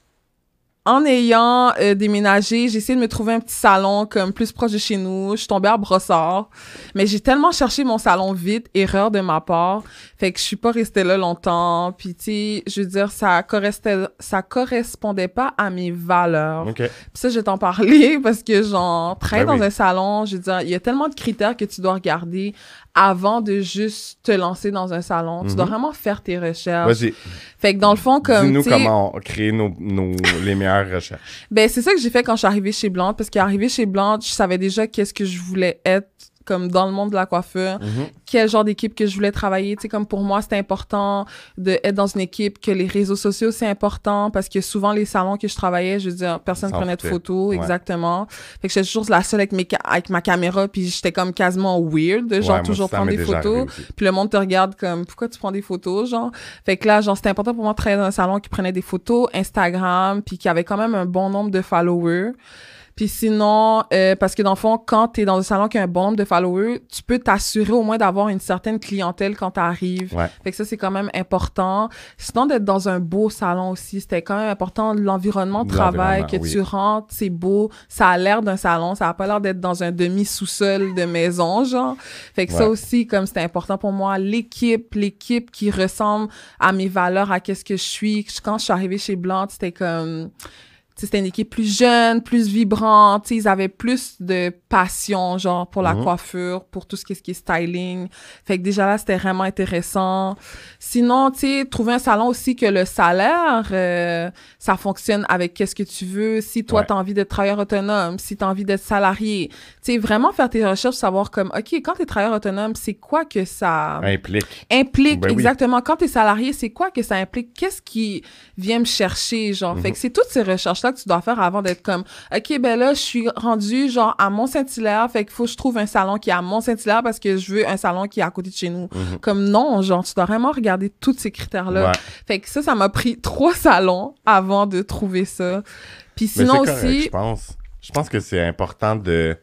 en ayant euh, déménagé, j'ai essayé de me trouver un petit salon comme plus proche de chez nous. Je suis tombée à Brossard. Mais j'ai tellement cherché mon salon vite, erreur de ma part. Fait que je suis pas restée là longtemps. Puis, tu sais, je veux dire, ça correspondait, ça correspondait pas à mes valeurs. OK. Puis ça, je vais t'en parler parce que, genre, travailler Ben dans oui. un salon, je veux dire, il y a tellement de critères que tu dois regarder avant de juste te lancer dans un salon. Tu dois Mhm. vraiment faire tes recherches. Vas-y, Fait que dans le fond, comme. dis-nous comment créer nos, nos, les meilleures recherches. Ben, c'est ça que j'ai fait quand je suis arrivée chez Blanche, parce qu'arrivée chez Blanche, je savais déjà qu'est-ce que je voulais être comme dans le monde de la coiffure, Mhm. quel genre d'équipe que je voulais travailler. Tu sais, comme pour moi, c'était important d'être dans une équipe, que les réseaux sociaux, c'est important, parce que souvent, les salons que je travaillais, je veux dire, personne S'en prenait de photos, Ouais. exactement. Fait que j'étais toujours la seule avec, mes ca- avec ma caméra, puis j'étais comme quasiment weird, de genre Ouais, toujours prendre des photos. Puis le monde te regarde comme pourquoi tu prends des photos genre? Fait que là genre c'était important pour moi de travailler dans un salon qui prenait des photos Instagram puis qui avait quand même un bon nombre de followers. Puis sinon, euh, parce que dans le fond, quand tu es dans un salon qui a un bon nombre de followers, tu peux t'assurer au moins d'avoir une certaine clientèle quand tu arrives. Ouais. Fait que ça, c'est quand même important. Sinon, d'être dans un beau salon aussi, c'était quand même important. L'environnement de travail, que oui. tu rentres, c'est beau. Ça a l'air d'un salon. Ça a pas l'air d'être dans un demi-sous-sol de maison, genre. Fait que ça aussi, comme c'était important pour moi, l'équipe, l'équipe qui ressemble à mes valeurs, à qu'est-ce que je suis. Quand je suis arrivée chez Blanc, c'était comme... c'était une équipe plus jeune, plus vibrante. tu sais, Ils avaient plus de passion, genre, pour la Mhm. coiffure, pour tout ce qui est, ce qui est styling. Fait que déjà là, c'était vraiment intéressant. Sinon, tu sais, trouver un salon aussi que le salaire, euh, ça fonctionne avec qu'est-ce que tu veux. Si toi, Ouais. t'as envie d'être travailleur autonome, si t'as envie d'être salarié. Tu sais, vraiment faire tes recherches, savoir comme, OK, quand t'es travailleur autonome, c'est quoi que ça Implique. implique Ben oui. exactement? Quand t'es salarié c'est quoi que ça implique? Qu'est-ce qui vient me chercher genre? Mhm. fait que c'est toutes ces recherches que tu dois faire avant d'être comme ok ben là je suis rendu genre à Mont Saint-Hilaire fait qu'il faut que je trouve un salon qui est à Mont Saint-Hilaire parce que je veux un salon qui est à côté de chez nous Mhm. comme non genre tu dois vraiment regarder tous ces critères là Ouais. fait que ça ça m'a pris trois salons avant de trouver ça puis sinon correct, aussi je pense. Je pense que c'est important de.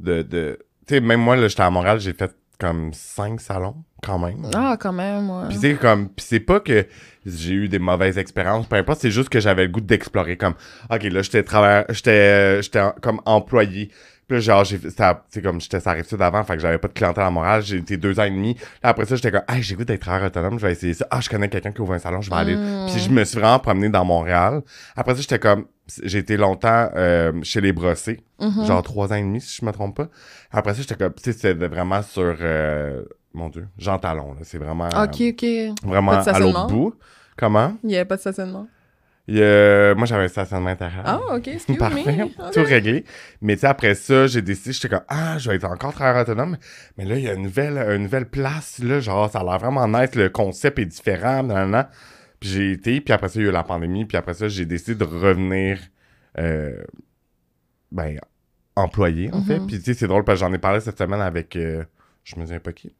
de, de... Tu sais, même moi, là, j'étais à Montréal, j'ai fait comme cinq salons, quand même. ah quand même ouais. Puis c'est comme. Puis c'est pas que j'ai eu des mauvaises expériences, peu importe, c'est juste que j'avais le goût d'explorer. Comme, OK, là, j'étais travailleur, j'étais, euh, j'étais comme employé. Puis là, genre, ça, sais, comme j'étais rive d'avant, fait que j'avais pas de clientèle à Montréal. J'ai été deux ans et demi. Là, après ça, j'étais comme, ah, j'ai goût d'être travailleur autonome, je vais essayer ça. Ah, je connais quelqu'un qui ouvre un salon, je vais aller. Mm. Puis je me suis vraiment promené dans Montréal. Après ça, j'étais comme, j'ai été longtemps euh, chez les brossés, Mhm. genre trois ans et demi, si je me trompe pas. Après ça, j'étais comme, tu sais, c'était vraiment sur, euh, mon Dieu, Jean Talon, là. C'est vraiment, Ok, ok. vraiment à l'autre bout. Comment? Il n'y avait pas de stationnement. Il y a- moi, j'avais un stationnement intérieur. Ah, ok, excuse Parfait, me. tout réglé. Mais tu sais, après ça, j'ai décidé, j'étais comme, ah, je vais être encore travailleur autonome. Mais là, il y a une nouvelle, une nouvelle place, là, genre, ça a l'air vraiment nice, le concept est différent. Puis j'ai été, puis après ça, il y a eu la pandémie, puis après ça, j'ai décidé de revenir, euh, ben, employé, en fait. Mhm. Puis tu sais, c'est drôle, parce que j'en ai parlé cette semaine avec, euh, je me souviens pas qui,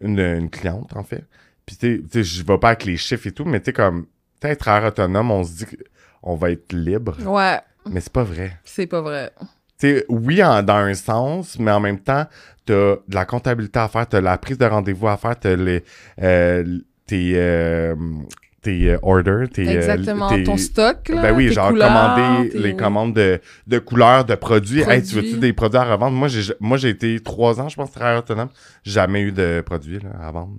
une, une cliente, en fait. Puis tu sais- je vais pas avec les chiffres et tout, mais tu sais, comme, être travailleur autonome, on se dit qu'on va être libre. Ouais, Mais c'est pas vrai. c'est pas vrai. Tu sais, oui, en- dans un sens, mais en même temps, t'as de la comptabilité à faire, t'as la prise de rendez-vous à faire, t'as les, euh, tes, euh, tes euh, orders, tes... Exactement. tes- Ton stock, là. ben oui, tes genre couleurs, commander tes- les commandes de, de couleurs, de produits. Hey, tu veux-tu des produits à revendre? Moi, j'ai moi j'ai été trois ans, je pense, travailleur autonome. Jamais eu de produits là, à vendre.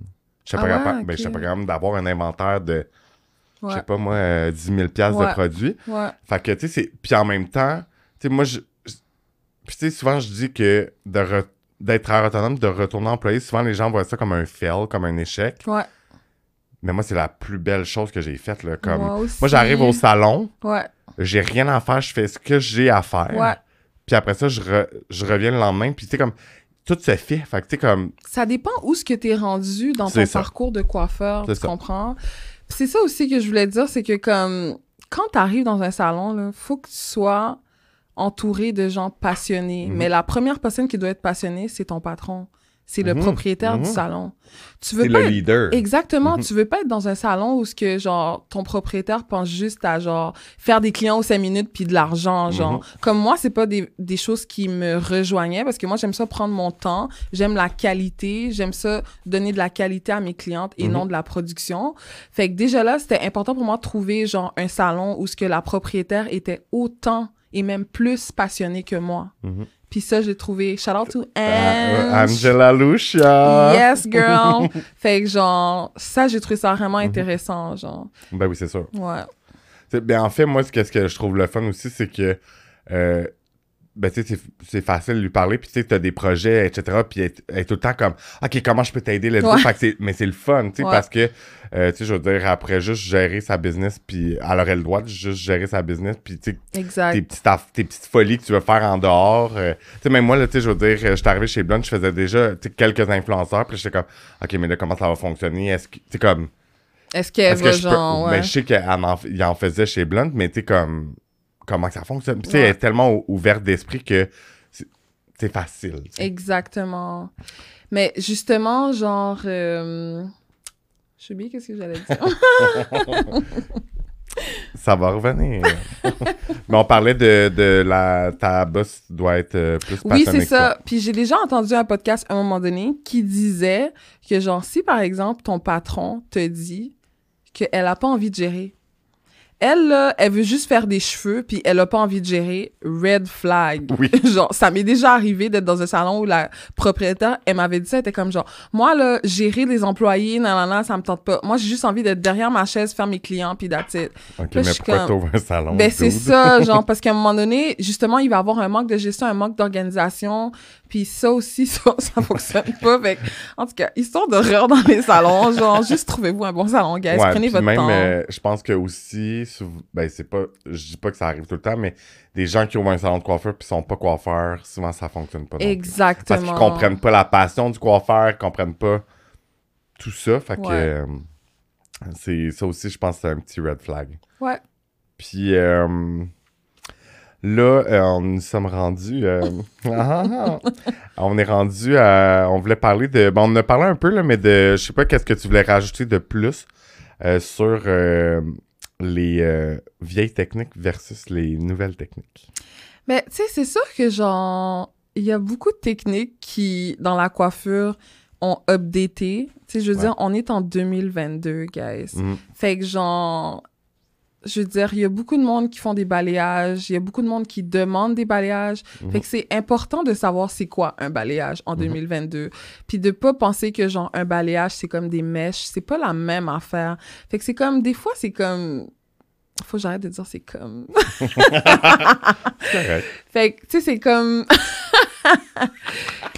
Je sais Ah pas, ouais, ben, ok. j'étais pas capable d'avoir un inventaire de, je sais pas moi, euh, 10 000 piastres de Ouais. produits. ouais. Fait que, tu sais, c'est... Puis en même temps, tu sais, moi, je... Puis tu sais, souvent, je dis que de re- d'être autonome, de retourner employé, souvent, les gens voient ça comme un fail, comme un échec. Ouais. Mais moi, c'est la plus belle chose que j'ai faite, là. Comme... Moi aussi. Moi, j'arrive au salon, Ouais, j'ai rien à faire, je fais ce que j'ai à faire. ouais. Puis après ça, je, re- je reviens le lendemain, puis tu sais, comme... Tout se fait. Fait que, tu sais, comme... Ça dépend où ce que tu es rendu dans ton ça. parcours de coiffeur, tu ça. comprends? C'est ça aussi que je voulais dire, c'est que comme quand tu arrives dans un salon, il faut que tu sois entouré de gens passionnés. Mhm. Mais la première personne qui doit être passionnée, c'est ton patron. C'est le Mhm. propriétaire du Mhm. salon. Tu veux C'est pas le être- leader. Exactement, Mhm. tu veux pas être dans un salon où ce que genre ton propriétaire pense juste à genre faire des clients aux 5 minutes puis de l'argent genre. Comme moi, c'est pas des, des choses qui me rejoignaient parce que moi j'aime ça prendre mon temps, j'aime la qualité, j'aime ça donner de la qualité à mes clientes et non de la production. Fait que déjà là, c'était important pour moi de trouver genre un salon où ce que la propriétaire était autant et même plus passionnée que moi. Puis ça, j'ai trouvé shout out to Ah, Ange. Angela Lucia. Yes, girl. fait que, genre, ça, j'ai trouvé ça vraiment Mhm. intéressant, genre. Ben oui, c'est sûr. Ouais. Ben, en fait, moi, ce que, ce que je trouve le fun aussi, c'est que, euh, ben, tu sais, c'est- facile de lui parler, puis tu sais, t'as des projets, etc., puis elle, est- elle est tout le temps comme, OK, comment je peux t'aider là-dedans? Ouais. Mais c'est le fun, tu sais, Ouais. parce que, euh, tu sais, je veux dire, après juste gérer sa business, puis elle aurait le droit de juste gérer sa business, puis tu sais, Exact. tes petites, tes petites folies que tu veux faire en dehors. euh, tu sais, même moi, là, tu sais, je veux dire, euh, j'étais arrivé chez Blunt, je faisais déjà, tu sais, quelques influenceurs, puis j'étais comme, OK, mais là, comment ça va fonctionner? Est-ce que, tu sais, comme, Est-ce qu'elle que peux. genre, ouais. Ben, je sais qu'il en, en faisait chez Blunt, mais tu sais, comme. Comment ça fonctionne? Puis, tu sais, Ouais. elle est tellement ou- ouverte d'esprit que c'est- facile. Exactement. Mais justement, genre... euh, Je sais bien qu'est-ce que j'allais dire. Ça va revenir. mais on parlait de, de la. Ta boss doit être euh, plus oui, c'est ça. Puis j'ai déjà entendu un podcast à un moment donné qui disait que, genre, si par exemple ton patron te dit qu'elle a pas envie de gérer, elle, là, elle veut juste faire des cheveux, puis elle a pas envie de gérer, red flag. Oui. genre, ça m'est déjà arrivé d'être dans un salon où la propriétaire, elle m'avait dit ça, elle était comme genre, moi, là, gérer les employés, nan, nan, nan, ça me tente pas. Moi, j'ai juste envie d'être derrière ma chaise, faire mes clients, puis that's it. Ok, Là, mais pourquoi comme- un salon? Ben, c'est ça, genre, parce qu'à un moment donné, justement, il va y avoir un manque de gestion, un manque d'organisation, puis ça aussi, ça, ça fonctionne pas. Fait en tout cas, histoire de rire dans les salons, genre, juste trouvez-vous un bon salon, guys, Ouais, prenez votre même, temps. euh, je pense que aussi, ben c'est pas, je dis pas que ça arrive tout le temps, mais des gens qui ouvrent un salon de coiffeur puis sont pas coiffeurs, souvent ça fonctionne pas. Exactement. Parce qu'ils comprennent pas la passion du coiffeur, ils comprennent pas tout ça. Fait que euh, c'est ça aussi, je pense que c'est un petit red flag. Ouais. Puis euh, là, euh, on nous sommes rendus. euh, ah, on est rendu à. On voulait parler de. Bon, on en a parlé un peu, là, mais de. Je sais pas qu'est-ce que tu voulais rajouter de plus euh, sur euh, les vieilles techniques versus les nouvelles techniques. Mais, tu sais, c'est sûr que, genre, il y a beaucoup de techniques qui, dans la coiffure, ont updaté. Tu sais, je veux Ouais. dire, on est en 2022, guys. Mhm. Fait que, genre, je veux dire, il y a beaucoup de monde qui font des balayages, il y a beaucoup de monde qui demande des balayages. Mhm. Fait que c'est important de savoir c'est quoi un balayage en Mhm. 2022. Puis de pas penser que genre un balayage c'est comme des mèches, c'est pas la même affaire. Fait que c'est comme des fois c'est comme faut que j'arrête de dire c'est comme fait que, tu sais, c'est comme.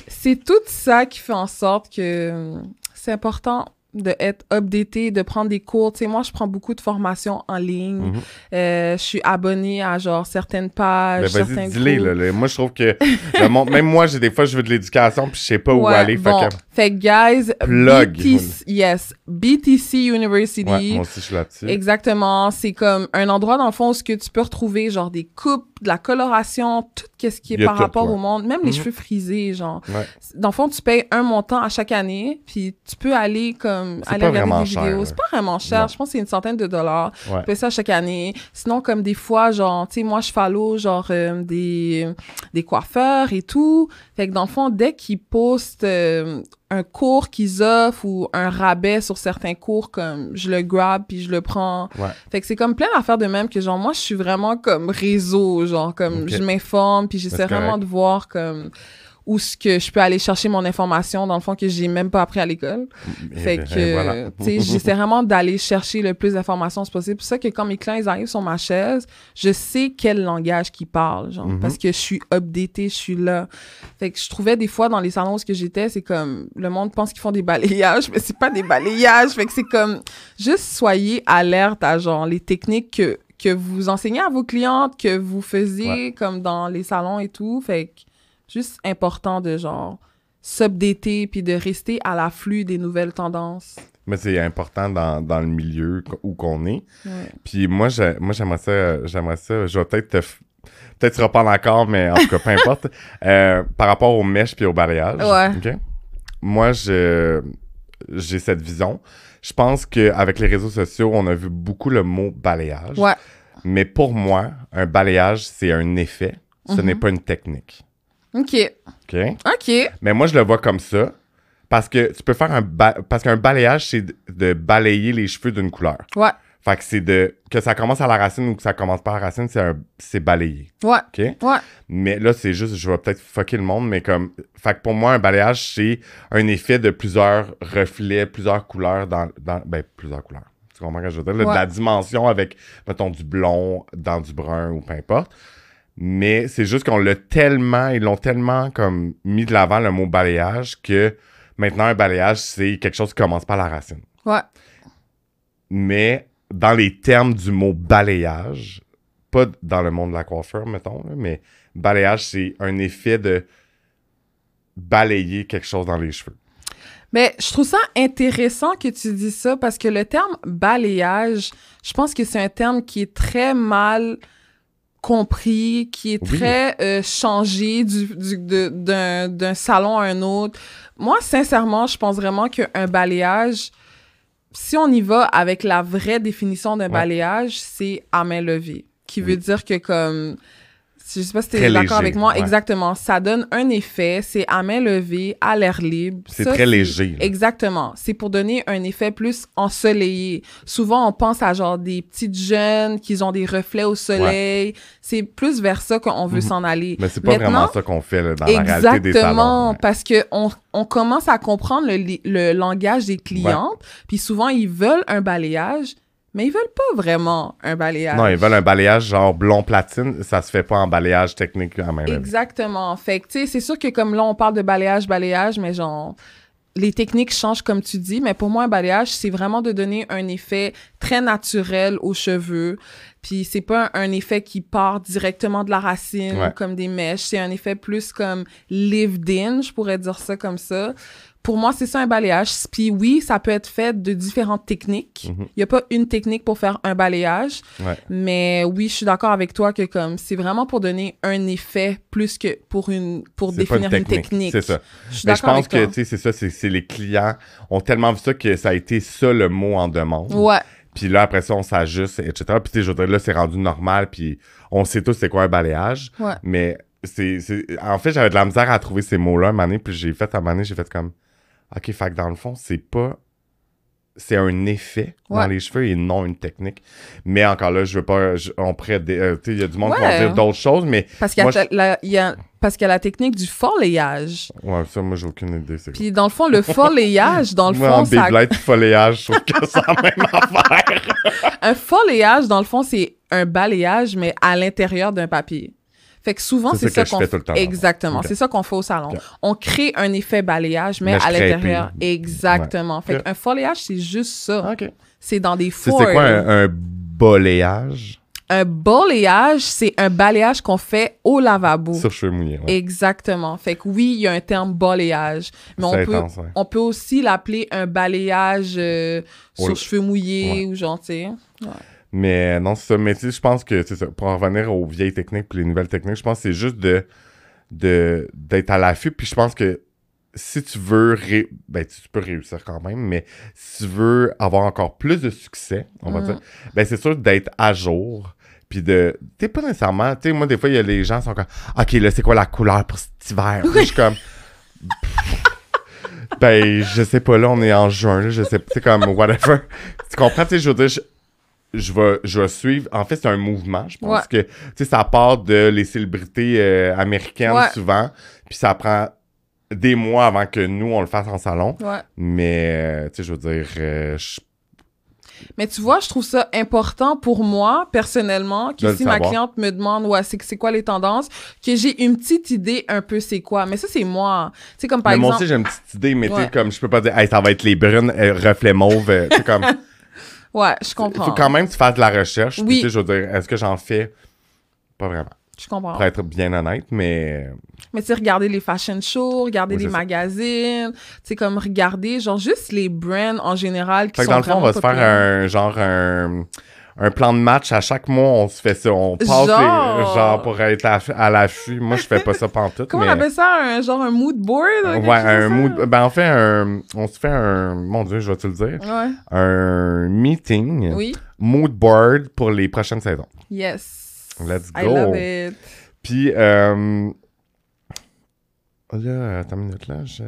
c'est tout ça qui fait en sorte que euh, c'est important de être updaté, de prendre des cours. Tu sais, moi, je prends beaucoup de formations en ligne. Mhm. Euh, je suis abonnée à, genre, certaines pages, Ben, certains vas-y, dis-les, groupes. là, là. Moi, je trouve que le monde- même moi, j'ai des fois, je veux de l'éducation, puis je sais pas où aller. bon. Fait que, Fait guys, Plug. BTC, yes, BTC University. ouais, moi aussi, je suis là-dessus. Exactement. C'est comme un endroit, dans le fond, où ce que tu peux retrouver, genre, des coupes, de la coloration, tout ce qui est par rapport au monde, même les Mhm. cheveux frisés, genre. Ouais. Dans le fond, tu payes un montant à chaque année, puis tu peux aller comme aller regarder des vidéos. C'est pas vraiment cher. Je pense que c'est une centaine de dollars. Ouais. Tu payes ça chaque année. Sinon, comme des fois, genre, tu sais, moi, je follow, genre, euh, des, des coiffeurs et tout. Fait que dans le fond, dès qu'ils postent euh, un cours qu'ils offrent ou un rabais sur certains cours, comme je le grab puis je le prends. Ouais. Fait que c'est comme plein d'affaires de même que, genre, moi, je suis vraiment comme réseau, genre, comme je m'informe puis j'essaie correct. vraiment de voir comme où ce que je peux aller chercher mon information dans le fond que j'ai même pas appris à l'école. Et- Fait et que, voilà. tu sais, j'essaie vraiment d'aller chercher le plus d'informations possible. C'est pour ça que quand mes clients, ils arrivent sur ma chaise, je sais quel langage qu'ils parlent, genre, Mhm. parce que je suis updatée, je suis là. Fait que je trouvais des fois dans les salons où que j'étais, c'est comme, le monde pense qu'ils font des balayages, mais c'est pas des balayages. Fait que c'est comme, juste soyez alerte à, genre, les techniques que, que vous enseignez à vos clientes, que vous faisiez, comme dans les salons et tout. Fait que, juste important de, genre, s'updater puis de rester à l'afflux des nouvelles tendances. Mais c'est important dans, dans le milieu où qu'on est. Ouais. Puis moi, j'ai- moi j'aimerais ça, j'aimerais ça, je vais peut-être te... Peut-être te reprendre encore, mais en tout cas, peu importe. Euh, par rapport aux mèches puis au balayage. Ouais. Moi, je j'ai cette vision. Je pense qu'avec les réseaux sociaux, on a vu beaucoup le mot balayage. Ouais. Mais pour moi, un balayage, c'est un effet. Ce Mhm. n'est pas une technique. OK. OK? OK. Mais moi, je le vois comme ça. Parce que tu peux faire un ba- parce qu'un balayage, c'est de- balayer les cheveux d'une couleur. Ouais. Fait que c'est de. Que ça commence à la racine ou que ça commence pas à la racine, c'est un- c'est balayer. Ouais. OK? Ouais. Mais là, c'est juste, je vais peut-être fucker le monde, mais comme. Fait que pour moi, un balayage, c'est un effet de plusieurs reflets, plusieurs couleurs dans. dans ben, plusieurs couleurs. Tu comprends ce que je veux dire? là, Ouais. De la dimension avec, mettons, du blond dans du brun ou peu importe. Mais c'est juste qu'on l'a tellement, ils l'ont tellement comme mis de l'avant le mot balayage que maintenant, un balayage, c'est quelque chose qui commence par la racine. Ouais. Mais dans les termes du mot balayage, pas dans le monde de la coiffure, mettons, là, mais balayage, c'est un effet de balayer quelque chose dans les cheveux. Mais je trouve ça intéressant que tu dis ça parce que le terme balayage, je pense que c'est un terme qui est très mal compris, qui est Oui. très euh, changé du, du- de- d'un, d'un salon à un autre. Moi, sincèrement, je pense vraiment qu'un balayage, si on y va avec la vraie définition d'un Ouais. balayage, c'est à main levée, qui Oui. veut dire que comme je sais pas si tu Très es d'accord avec moi, ouais. exactement. Ça donne un effet, c'est à main levée, à l'air libre. C'est très léger. là. Exactement. C'est pour donner un effet plus ensoleillé. Souvent, on pense à genre des petites jeunes qui ont des reflets au soleil. C'est plus vers ça qu'on veut Mhm. s'en aller. Mais c'est pas Maintenant- vraiment ça qu'on fait là, dans la réalité des salons. Exactement, ouais. parce que on, on commence à comprendre le, le langage des clientes, puis souvent ils veulent un balayage, mais ils veulent pas vraiment un balayage. Non, ils veulent un balayage genre blond platine, ça se fait pas en balayage technique à main. Exactement. Fait que, tu sais, c'est sûr que comme là, on parle de balayage, balayage, mais genre, les techniques changent comme tu dis, mais pour moi, un balayage, c'est vraiment de donner un effet très naturel aux cheveux. Puis c'est pas un, un effet qui part directement de la racine Ouais. comme des mèches. C'est un effet plus comme lived in, je pourrais dire ça comme ça. Pour moi, c'est ça un balayage. Puis oui, ça peut être fait de différentes techniques. Il Mhm. y a pas une technique pour faire un balayage. Ouais. Mais oui, je suis d'accord avec toi que comme c'est vraiment pour donner un effet plus que pour une pour définir une technique. C'est ça. Je suis Mais je pense avec que, tu sais, c'est ça, c'est les clients ont tellement vu ça que ça a été ça le mot en demande. Ouais, Puis là, après ça, on s'ajuste, etc. Puis, tu sais, je là, c'est rendu normal, puis on sait tous c'est quoi un balayage. ouais. Mais c'est... c'est- En fait, j'avais de la misère à trouver ces mots-là un moment donné, puis j'ai fait, à un moment donné, j'ai fait comme... OK, fait que dans le fond, c'est pas c'est un effet dans les cheveux et non une technique. Mais encore là, je veux pas. je- on dé- euh, tu sais, il y a du monde qui va dire d'autres choses, mais. Parce qu'il y, y a- parce qu'il y a la technique du foléage. Ouais, ça, moi, j'ai aucune idée. Quoi. Puis dans le fond, le foléage, dans le Moi, fond, en ça, Beyblade foliage, je trouve que c'est la même affaire. un foléage, dans le fond, c'est un balayage, mais à l'intérieur d'un papier. Fait que souvent, C'est ça qu'on fais tout le temps. Exactement. C'est ça qu'on fait au salon. On crée un effet balayage, mais, à l'intérieur. Exactement. Fait Ok. qu'un foléage, c'est juste ça. OK. C'est dans des fours. c'est quoi un, un boléage Un balayage, c'est un balayage qu'on fait au lavabo. sur cheveux mouillés? Ouais. Exactement. Fait que oui, il y a un terme balayage, mais on peut, intense, ouais. on peut aussi l'appeler un balayage euh, sur cheveux mouillés Ouais. ou genre, tu sais. Mais non, c'est ça. Mais tu je pense que, c'est ça, pour en revenir aux vieilles techniques puis les nouvelles techniques, je pense que c'est juste de de- d'être à l'affût. Puis je pense que si tu veux, ré- ben tu tu peux réussir quand même, mais si tu veux avoir encore plus de succès, on va Mhm. dire, ben c'est sûr d'être à jour. Puis de. Tu sais, pas nécessairement. Tu sais, moi, des fois, il y a les gens qui sont comme Ok, là, c'est quoi la couleur pour cet hiver? Puis je suis comme. ben, je sais pas, là, on est en juin, là, je sais pas, c'est comme whatever. tu comprends? Tu sais, je veux dire, je, vais, je vais suivre. En fait, c'est un mouvement, je pense que, tu sais, ça part de les célébrités euh, américaines Ouais. souvent, puis ça prend des mois avant que nous, on le fasse en salon. Ouais. Mais, euh, tu sais, je veux dire, euh, je- Mais tu vois, je trouve ça important pour moi, personnellement, que si ma cliente me demande, ouais, c'est c'est quoi les tendances, que j'ai une petite idée un peu c'est quoi. Mais ça, c'est moi. Tu sais, comme par mais moi exemple. aussi, j'ai une petite idée, mais tu sais, Ouais. comme je peux pas dire, hey, ça va être les brunes, euh, reflets mauves, tu sais, comme. Ouais, je Il comprends. faut quand même que tu fasses de la recherche. puis, Oui. tu sais, je veux dire, est-ce que j'en fais? Pas vraiment. Je comprends. Pour être bien honnête, mais. Mais tu sais, regarder les fashion shows, regarder Oui, les ça. magazines, tu sais, comme regarder, genre, juste les brands en général qui Fait que sont dans le fond, on va se faire un genre un, un plan de match à chaque mois, on se fait ça. On passe Genre. les- genre pour être à, à l'affût. Moi, je fais pas ça pantoute. Comment mais... on appelle ça? Un, genre un mood board? Ouais, un mood. Ben, on fait un. On se fait un. Mon Dieu, je vais te le dire. Ouais. Un meeting. Oui. Mood board pour les prochaines saisons. Yes. Let's I go. love it. Puis, euh. Là, attends une minute, là. Je...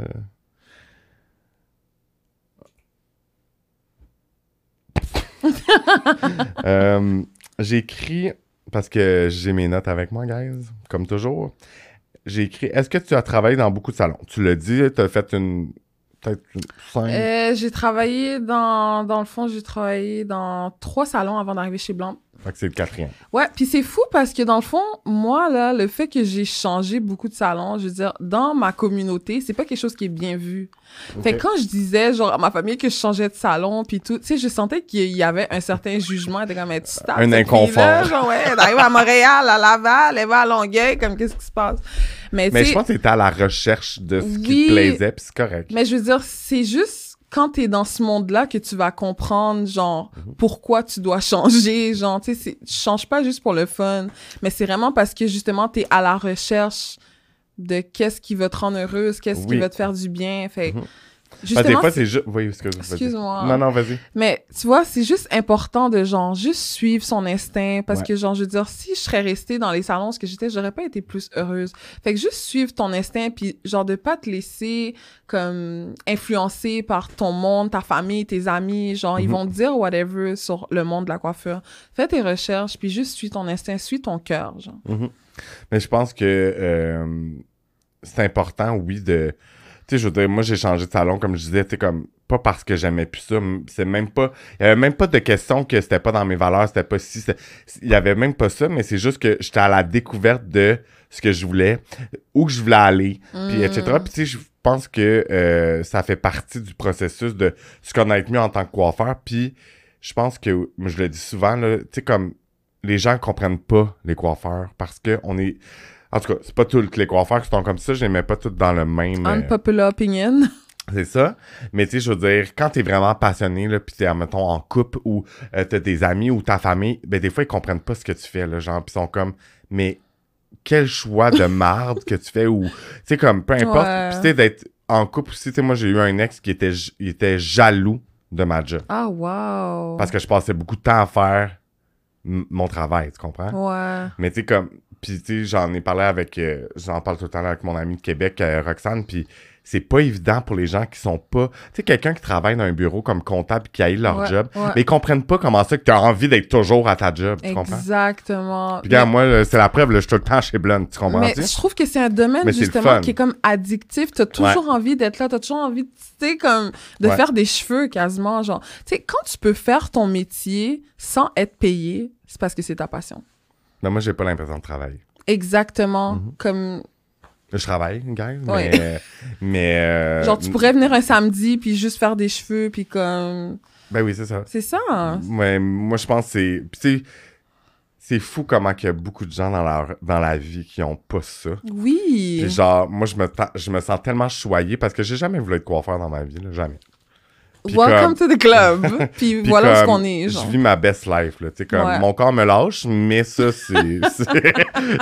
Euh, j'ai écrit, parce que j'ai mes notes avec moi, guys, comme toujours. J'ai écrit Est-ce que tu as travaillé dans beaucoup de salons? Tu l'as dit, tu as fait une. Peut-être une cinq. Euh, j'ai travaillé dans, dans le fond, j'ai travaillé dans trois salons avant d'arriver chez Blanc. Fait que c'est le quatrième. Ouais, puis c'est fou parce que dans le fond, moi, là, le fait que j'ai changé beaucoup de salons, je veux dire, dans ma communauté, c'est pas quelque chose qui est bien vu. Fait que quand je disais, genre, à ma famille que je changeais de salon, puis tout, tu sais, je sentais qu'il y avait un certain jugement, était comme, tu Un inconfort. fille-là, Genre, ouais, à Montréal, à Laval, elle va à Longueuil, comme, qu'est-ce qui se passe? Mais, je pense que tu étais à la recherche de ce qui te plaisait, puis c'est correct. mais je veux dire, c'est juste quand t'es dans ce monde-là que tu vas comprendre, genre, Mhm. pourquoi tu dois changer, genre, tu sais, tu changes pas juste pour le fun, mais c'est vraiment parce que, justement, t'es à la recherche de qu'est-ce qui va te rendre heureuse, qu'est-ce qui va te faire du bien, fait Mhm. Que justement, des fois, c'est- juste. Oui, excuse-moi. Excuse-moi. Non, non, vas-y. mais tu vois, c'est juste important de, genre, juste suivre son instinct, parce Ouais. que, genre, je veux dire, si je serais restée dans les salons ce que j'étais, j'aurais pas été plus heureuse. Fait que juste suivre ton instinct, puis genre, de pas te laisser, comme, influencer par ton monde, ta famille, tes amis, genre, ils Mhm. vont te dire whatever sur le monde de la coiffure. Fais tes recherches, puis juste suis ton instinct, suis ton cœur, genre. Mhm. Mais je pense que euh, c'est important, oui, de. Tu sais, je veux dire, moi, j'ai changé de salon, comme je disais, tu sais, comme. Pas parce que j'aimais plus ça. C'est même pas. Il y avait même pas de question que c'était pas dans mes valeurs, c'était pas si. Il y avait même pas ça, mais c'est juste que j'étais à la découverte de ce que je voulais, où je voulais aller, puis etc. Puis tu sais, je pense que euh, ça fait partie du processus de se connaître mieux en tant que coiffeur. Puis je pense que, je le dis souvent, tu sais, comme les gens comprennent pas les coiffeurs parce que on est. En tout cas, c'est pas tous les coiffeurs qui sont comme ça, je les mets pas tous dans le même. euh, Unpopular opinion. c'est ça. Mais tu sais, je veux dire, quand t'es vraiment passionné, là, pis t'es, mettons, en couple ou euh, t'as des amis ou ta famille, ben des fois, ils comprennent pas ce que tu fais, là, genre, pis ils sont comme, mais quel choix de marde que tu fais ou, tu sais, comme, peu importe. Ouais. Pis tu sais, d'être en couple aussi, tu sais, moi, j'ai eu un ex qui était, il était jaloux de ma job. Ah, wow. Parce que je passais beaucoup de temps à faire mon travail, tu comprends? Ouais. Mais tu sais, comme. Puis tu sais, j'en ai parlé avec. euh, j'en parle tout le temps avec mon ami de Québec, euh, Roxane. Puis c'est pas évident pour les gens qui sont pas. Tu sais, quelqu'un qui travaille dans un bureau comme comptable qui haït leur Ouais, job, ouais. mais ils comprennent pas comment ça que tu as envie d'être toujours à ta job. Tu? Exactement. Puis, regarde, Mais- moi, c'est la preuve, là, je suis tout le temps chez Blonde. Tu comprends? Mais tu je trouve que c'est un domaine Mais justement qui est comme addictif. T'as toujours envie d'être là, t'as toujours envie, tu sais, comme de faire des cheveux quasiment. Genre, tu sais, quand tu peux faire ton métier sans être payé, c'est parce que c'est ta passion. Non, moi, j'ai pas l'impression de travailler. Exactement. Mhm. Comme, Je travaille, guys, Ouais. mais. mais euh, genre, tu pourrais venir un samedi puis juste faire des cheveux puis comme, Ben oui, c'est ça. c'est ça. hein? Ouais, moi, je pense que c'est. Puis, tu sais, c'est fou comment il y a beaucoup de gens dans, leur, dans la vie qui ont pas ça. Oui. Puis genre, moi, je me, ta- je me sens tellement choyé parce que j'ai jamais voulu être coiffeur dans ma vie, là, jamais. Welcome to the club. puis voilà où comme, qu'on est, genre. Je vis ma best life, là. Tu sais, comme, Ouais. mon corps me lâche, mais ça, c'est,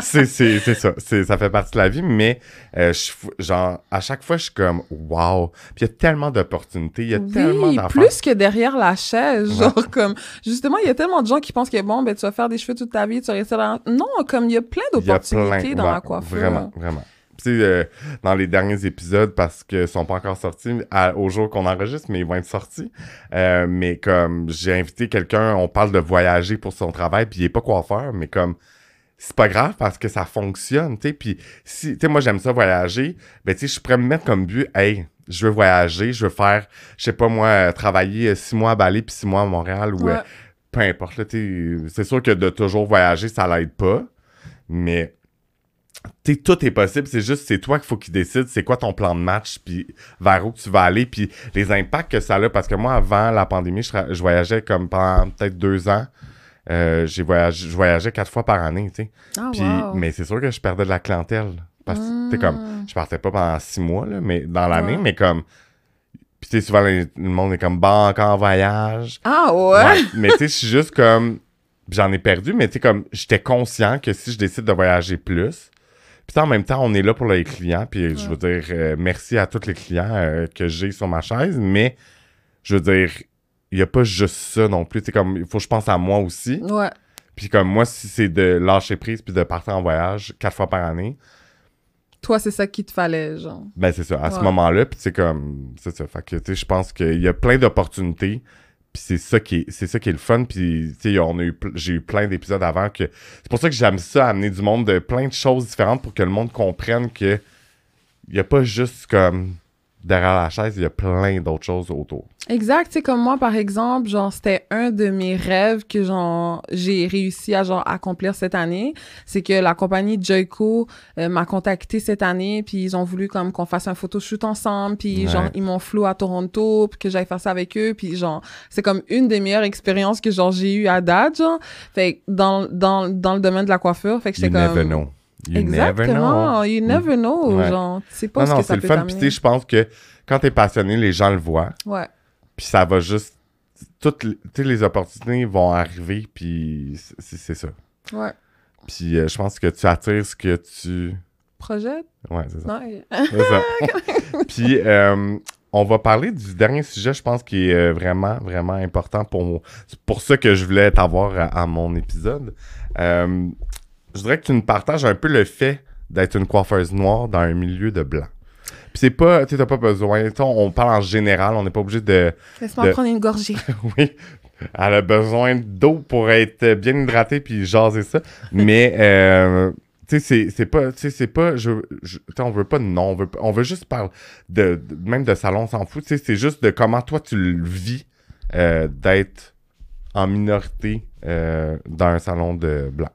c'est, c'est, c'est, c'est ça. Ça fait partie de la vie, mais, euh, je, genre, à chaque fois, je suis comme, wow. Puis il y a tellement d'opportunités, il y a tellement Oui, d'affaires. plus que derrière la chaise. Ouais. Genre, comme, justement, il y a tellement de gens qui pensent que, bon, ben, tu vas faire des cheveux toute ta vie, tu vas rester dans... Non, comme, il y a plein d'opportunités dans ouais, la coiffure. Vraiment, vraiment. Tu sais, euh, dans les derniers épisodes, parce qu'ils sont pas encore sortis à- au jour qu'on enregistre, mais ils vont être sortis. Euh, mais comme j'ai invité quelqu'un, on parle de voyager pour son travail, puis il est pas coiffeur, mais comme c'est pas grave parce que ça fonctionne, tu sais. Puis si, tu sais, moi j'aime ça voyager, ben tu sais, je pourrais me mettre comme but, hey, je veux voyager, je veux faire, je sais pas moi, euh, travailler euh, six mois à Bali puis six mois à Montréal ou euh, peu importe. tu sais, C'est sûr que de toujours voyager, ça l'aide pas. Mais tout est possible. C'est juste, c'est toi qu'il faut qu'il décide c'est quoi ton plan de match, puis vers où tu vas aller, puis les impacts que ça a. Parce que moi, avant la pandémie, je, voyageais comme pendant peut-être deux ans. Euh, j'ai voyagé, je voyageais quatre fois par année, tu sais. Ah, Puis, wow. mais c'est sûr que je perdais de la clientèle. Parce que, tu sais, comme, Mm. je partais pas pendant six mois, là, mais dans l'année, Ouais. mais comme. Puis, tu sais, souvent, le monde est comme, bah, encore en voyage. Ah, ouais? Ouais, mais tu sais, je suis juste comme. J'en ai perdu, mais tu sais, comme, j'étais conscient que si je décide de voyager plus. Puis en même temps, on est là pour les clients. Puis je veux dire, euh, merci à tous les clients euh, que j'ai sur ma chaise. Mais je veux dire, il n'y a pas juste ça non plus. Sais, comme, il faut que je pense à moi aussi. Ouais. Puis comme moi, si c'est de lâcher prise puis de partir en voyage quatre fois par année, Toi, c'est ça qu'il te fallait, genre. ben c'est ça. À ce moment-là, puis c'est comme, c'est ça. Fait que tu sais, je pense qu'il y a plein d'opportunités. Puis c'est ça qui est, c'est ça le fun. Puis on a eu, j'ai eu plein d'épisodes avant que c'est pour ça que j'aime ça amener du monde de plein de choses différentes pour que le monde comprenne que il y a pas juste comme derrière la chaise, il y a plein d'autres choses autour. Exact, tu sais, comme moi, par exemple, genre, c'était un de mes rêves que, genre, j'ai réussi à, genre, accomplir cette année. C'est que la compagnie Joyco euh, m'a contacté cette année, puis ils ont voulu, comme, qu'on fasse un photoshoot ensemble, puis, Ouais. genre, ils m'ont flou à Toronto, puis que j'aille faire ça avec eux, puis, genre, c'est comme une des meilleures expériences que, genre, j'ai eu à date, genre. Fait dans, dans, dans le domaine de la coiffure, fait que j'étais comme... never know. You never Exactement, know. you never know, Ouais. genre, tu sais pas Non, ce non, que c'est ça le peut fun. Puis tu sais, t'amener. je pense que quand t'es passionné, les gens le voient. Ouais, Puis ça va juste. Toutes les, opportunités vont arriver, puis c'est c'est ça. ouais. Puis euh, je pense que tu attires ce que tu. Projet? Ouais, c'est ça. C'est ça. puis euh, on va parler du dernier sujet, je pense, qui est euh, vraiment, vraiment important pour moi. C'est pour ça que je voulais t'avoir à, à mon épisode. Euh, je voudrais que tu nous partages un peu le fait d'être une coiffeuse noire dans un milieu de blanc. Puis c'est pas, tu t'as pas besoin, on parle en général, on n'est pas obligé de, Laisse-moi De- prendre une gorgée. oui, elle a besoin d'eau pour être bien hydratée puis jaser ça. Mais euh, tu sais, c'est- pas, tu sais, c'est pas, je, je- tu sais, on veut pas de nom, on veut, on veut juste parler de, de- même de salon, on s'en fout. Tu sais, c'est juste de comment toi tu le vis euh, d'être en minorité euh, dans un salon de blanc.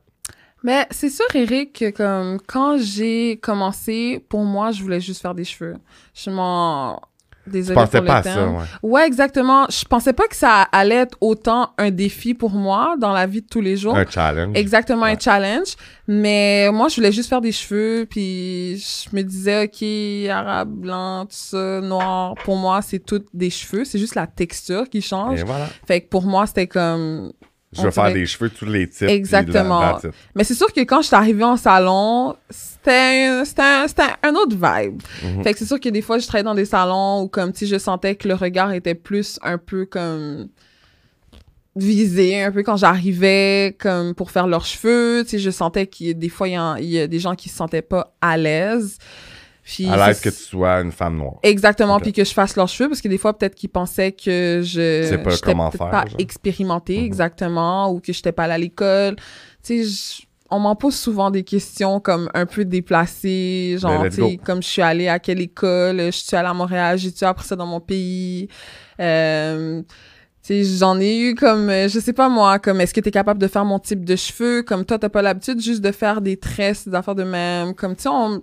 Mais c'est sûr, Eric, que comme quand j'ai commencé, pour moi, je voulais juste faire des cheveux. Je m'en... Désolée pensais pour pas à ça, ouais. Ouais, exactement. Je pensais pas que ça allait être autant un défi pour moi dans la vie de tous les jours. Un challenge. Exactement, un challenge. Mais moi, je voulais juste faire des cheveux, puis je me disais, OK, arabe, blanc, tout ça, noir. Pour moi, c'est tout des cheveux. C'est juste la texture qui change. Et voilà. Fait que pour moi, c'était comme... Je veux faire des cheveux tous les types. Exactement. la-. Mais c'est sûr que quand je suis arrivée en salon, c'était un, un, un autre vibe. Fait que c'est sûr que des fois, je travaillais dans des salons où comme, si je sentais que le regard était plus un peu comme visé un peu quand j'arrivais comme pour faire leurs cheveux tu sais je sentais qu'il des fois il y, y a des gens qui se sentaient pas à l'aise Puis À l'aise que tu sois une femme noire. Exactement, puis que je fasse leurs cheveux, parce que des fois, peut-être qu'ils pensaient que je sais pas comment faire, pas genre. expérimentée, Mhm. exactement, exactement, ou que j'étais pas allée à l'école. Tu sais, je- on m'en pose souvent des questions comme un peu déplacées, genre, Ben, let's tu sais, comme je suis allée à quelle école, je suis allée à Montréal, j'ai-tu après ça dans mon pays? Euh, tu sais, j'en ai eu comme, euh, je sais pas moi, comme est-ce que t'es capable de faire mon type de cheveux, comme toi, t'as pas l'habitude juste de faire des tresses, des affaires de même, comme, tu sais, on-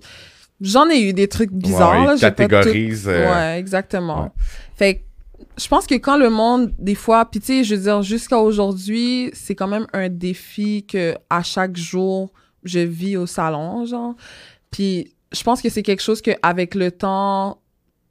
j'en ai eu des trucs bizarres, Ouais, pas tout- euh, Ouais, exactement. ouais. Fait que je pense que quand le monde, des fois, puis tu sais, je veux dire, jusqu'à aujourd'hui, c'est quand même un défi que à chaque jour, je vis au salon, genre. Puis je pense que c'est quelque chose que avec le temps,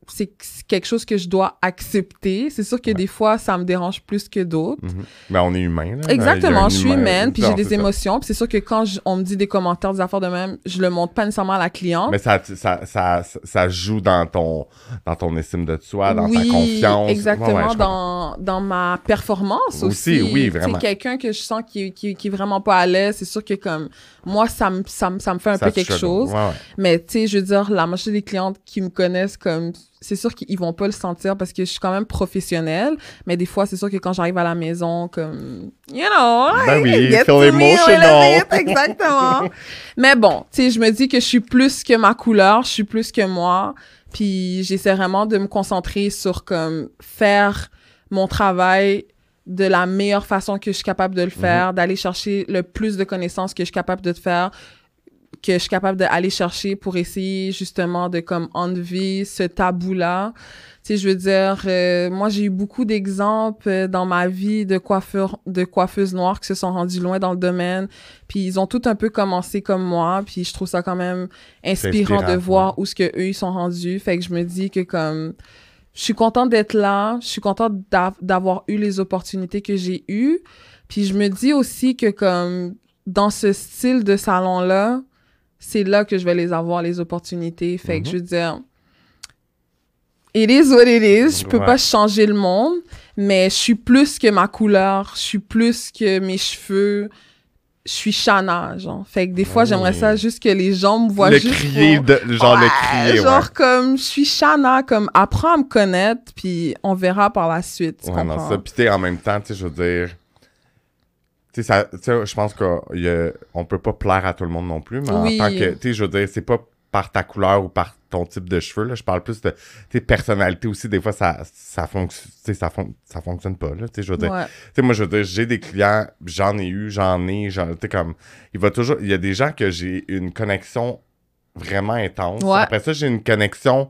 c'est quelque chose que je dois accepter. C'est sûr que Ouais. des fois, ça me dérange plus que d'autres. mhm. Ben, on est humain. là. Exactement, je suis humain- humaine, puis j'ai des émotions. Puis c'est sûr que quand je- on me dit des commentaires, des affaires de même, je le montre pas nécessairement à la cliente. Mais ça, ça, ça, ça joue dans ton, dans ton estime de toi, dans oui, ta confiance. exactement, Ouais, ouais, dans, dans ma performance Aussi, aussi. oui, vraiment. quelqu'un que je sens qui, qui, qui est vraiment pas à l'aise, c'est sûr que comme moi, ça me, ça me, ça me fait un peu quelque chose. Mais tu sais, je veux dire, la majorité des clientes qui me connaissent comme c'est sûr qu'ils vont pas le sentir parce que je suis quand même professionnelle, mais des fois c'est sûr que quand j'arrive à la maison comme you know, Ben oui, feel emotional. exactement. mais bon, tu sais, je me dis que je suis plus que ma couleur, je suis plus que moi, puis j'essaie vraiment de me concentrer sur comme faire mon travail de la meilleure façon que je suis capable de le faire, d'aller chercher le plus de connaissances que je suis capable de faire, que je suis capable d'aller chercher pour essayer justement de comme enlever ce tabou-là. Tu sais, je veux dire, euh, moi j'ai eu beaucoup d'exemples euh, dans ma vie de coiffeurs, de coiffeuses noires qui se sont rendues loin dans le domaine, puis ils ont tout un peu commencé comme moi, puis je trouve ça quand même inspirant, inspirant, de voir où ce que eux ils sont rendus. Fait que je me dis que comme je suis contente d'être là, je suis contente d'a- d'avoir eu les opportunités que j'ai eues, puis je me dis aussi que comme dans ce style de salon là, c'est là que je vais les avoir les opportunités. Fait que Mhm. je veux dire It is what it is. Je peux Ouais. pas changer le monde, mais je suis plus que ma couleur, je suis plus que mes cheveux. Je suis Shana, genre. Fait que des fois, Oui. j'aimerais ça juste que les gens me voient le juste crier, pour- de, genre le Ouais, crier, genre comme je suis Shana, comme apprends à me connaître, puis on verra par la suite. Ouais, non, comprends? ça. Puis, en même temps, tu sais, je veux dire. Tu sais, ça- je pense qu'on peut pas plaire à tout le monde non plus, mais Oui. en tant que. Tu sais, je veux dire, c'est pas par ta couleur ou par ton type de cheveux, là. Je parle plus de. Tu sais, personnalité aussi, des fois, ça, ça, fonc- ça, fon- ça fonctionne pas, là. Tu sais, je veux dire. Ouais. Tu sais, moi, je veux dire, j'ai des clients, j'en ai eu, j'en ai, j'en, tu sais, comme, il va toujours, il y a des gens que j'ai une connexion vraiment intense. Ouais. Après ça, j'ai une connexion,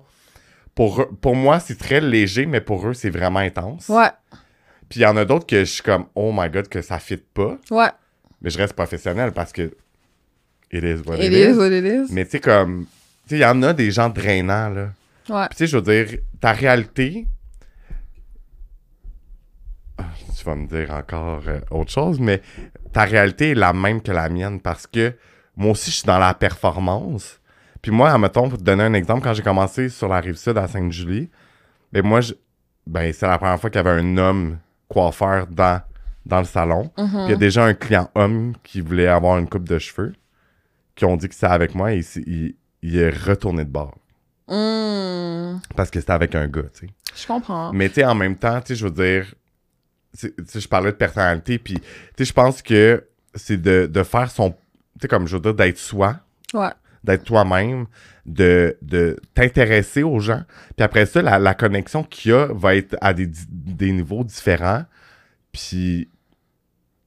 pour, eux- pour moi, c'est très léger, mais pour eux, c'est vraiment intense. Ouais. Puis il y en a d'autres que je suis comme, oh my god, que ça fit pas, Ouais. mais je reste professionnel parce que it is what It it, is is. what it is. Mais tu sais, comme, tu sais, il y en a des gens drainants, là. Ouais. Puis tu sais, je veux dire, ta réalité. Ah, Tu vas me dire encore euh, autre chose, mais ta réalité est la même que la mienne parce que moi aussi, je suis dans la performance. Puis moi, admettons, pour te donner un exemple, quand j'ai commencé sur la rive sud à Sainte-Julie, ben moi, je- ben c'est la première fois qu'il y avait un homme coiffeur dans, dans le salon. Mhm. Puis il y a déjà un client homme qui voulait avoir une coupe de cheveux, qui ont dit que c'était avec moi et il, s'est- il- il est retourné de bord Hmm. parce que c'était avec un gars, tu sais. Je comprends. Mais tu sais, en même temps, tu sais, je veux dire, tu sais, tu sais, je parlais de personnalité, puis tu sais, je pense que c'est de, de faire son, tu sais, comme je veux dire, d'être soi, Ouais. D'être toi-même, de, de t'intéresser aux gens, puis après ça, la, la connexion qu'il y a va être à des, des niveaux différents, puis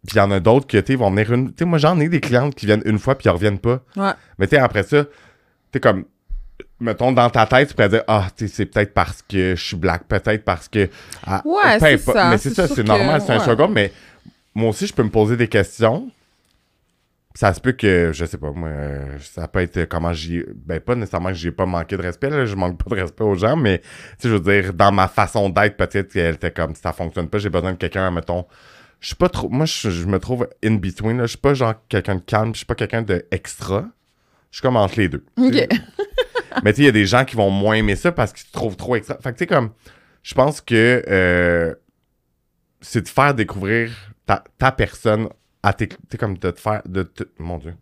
puis il y en a d'autres tu sais, vont venir une... Tu sais, moi, j'en ai des clientes qui viennent une fois, puis ils reviennent pas. Ouais. Mais tu sais, après ça, tu sais, comme, mettons, dans ta tête, tu pourrais dire, ah, tu sais, c'est peut-être parce que je suis black, peut-être parce que. ah, Ouais, c'est ça, Mais c'est ça, c'est que- normal, c'est un ouais. second, mais moi aussi, je peux me poser des questions. Ça se peut que, je sais pas, moi, euh, ça peut être comment j'y. Ben, pas nécessairement que j'ai pas manqué de respect, là, je manque pas de respect aux gens, mais, tu sais, je veux dire, dans ma façon d'être, peut-être qu'elle était comme, ça fonctionne pas, j'ai besoin de quelqu'un, mettons. Je suis pas trop. Moi, je, je me trouve in between, là. Je suis pas genre quelqu'un de calme, je suis pas quelqu'un de extra. Je suis comme entre les deux. Ok. Mais tu sais, il y a des gens qui vont moins aimer ça parce qu'ils te trouvent trop extra. Fait que tu sais, comme, je pense que euh, c'est de faire découvrir ta, ta personne à tes. Tu sais, comme de te faire. De te- mon Dieu.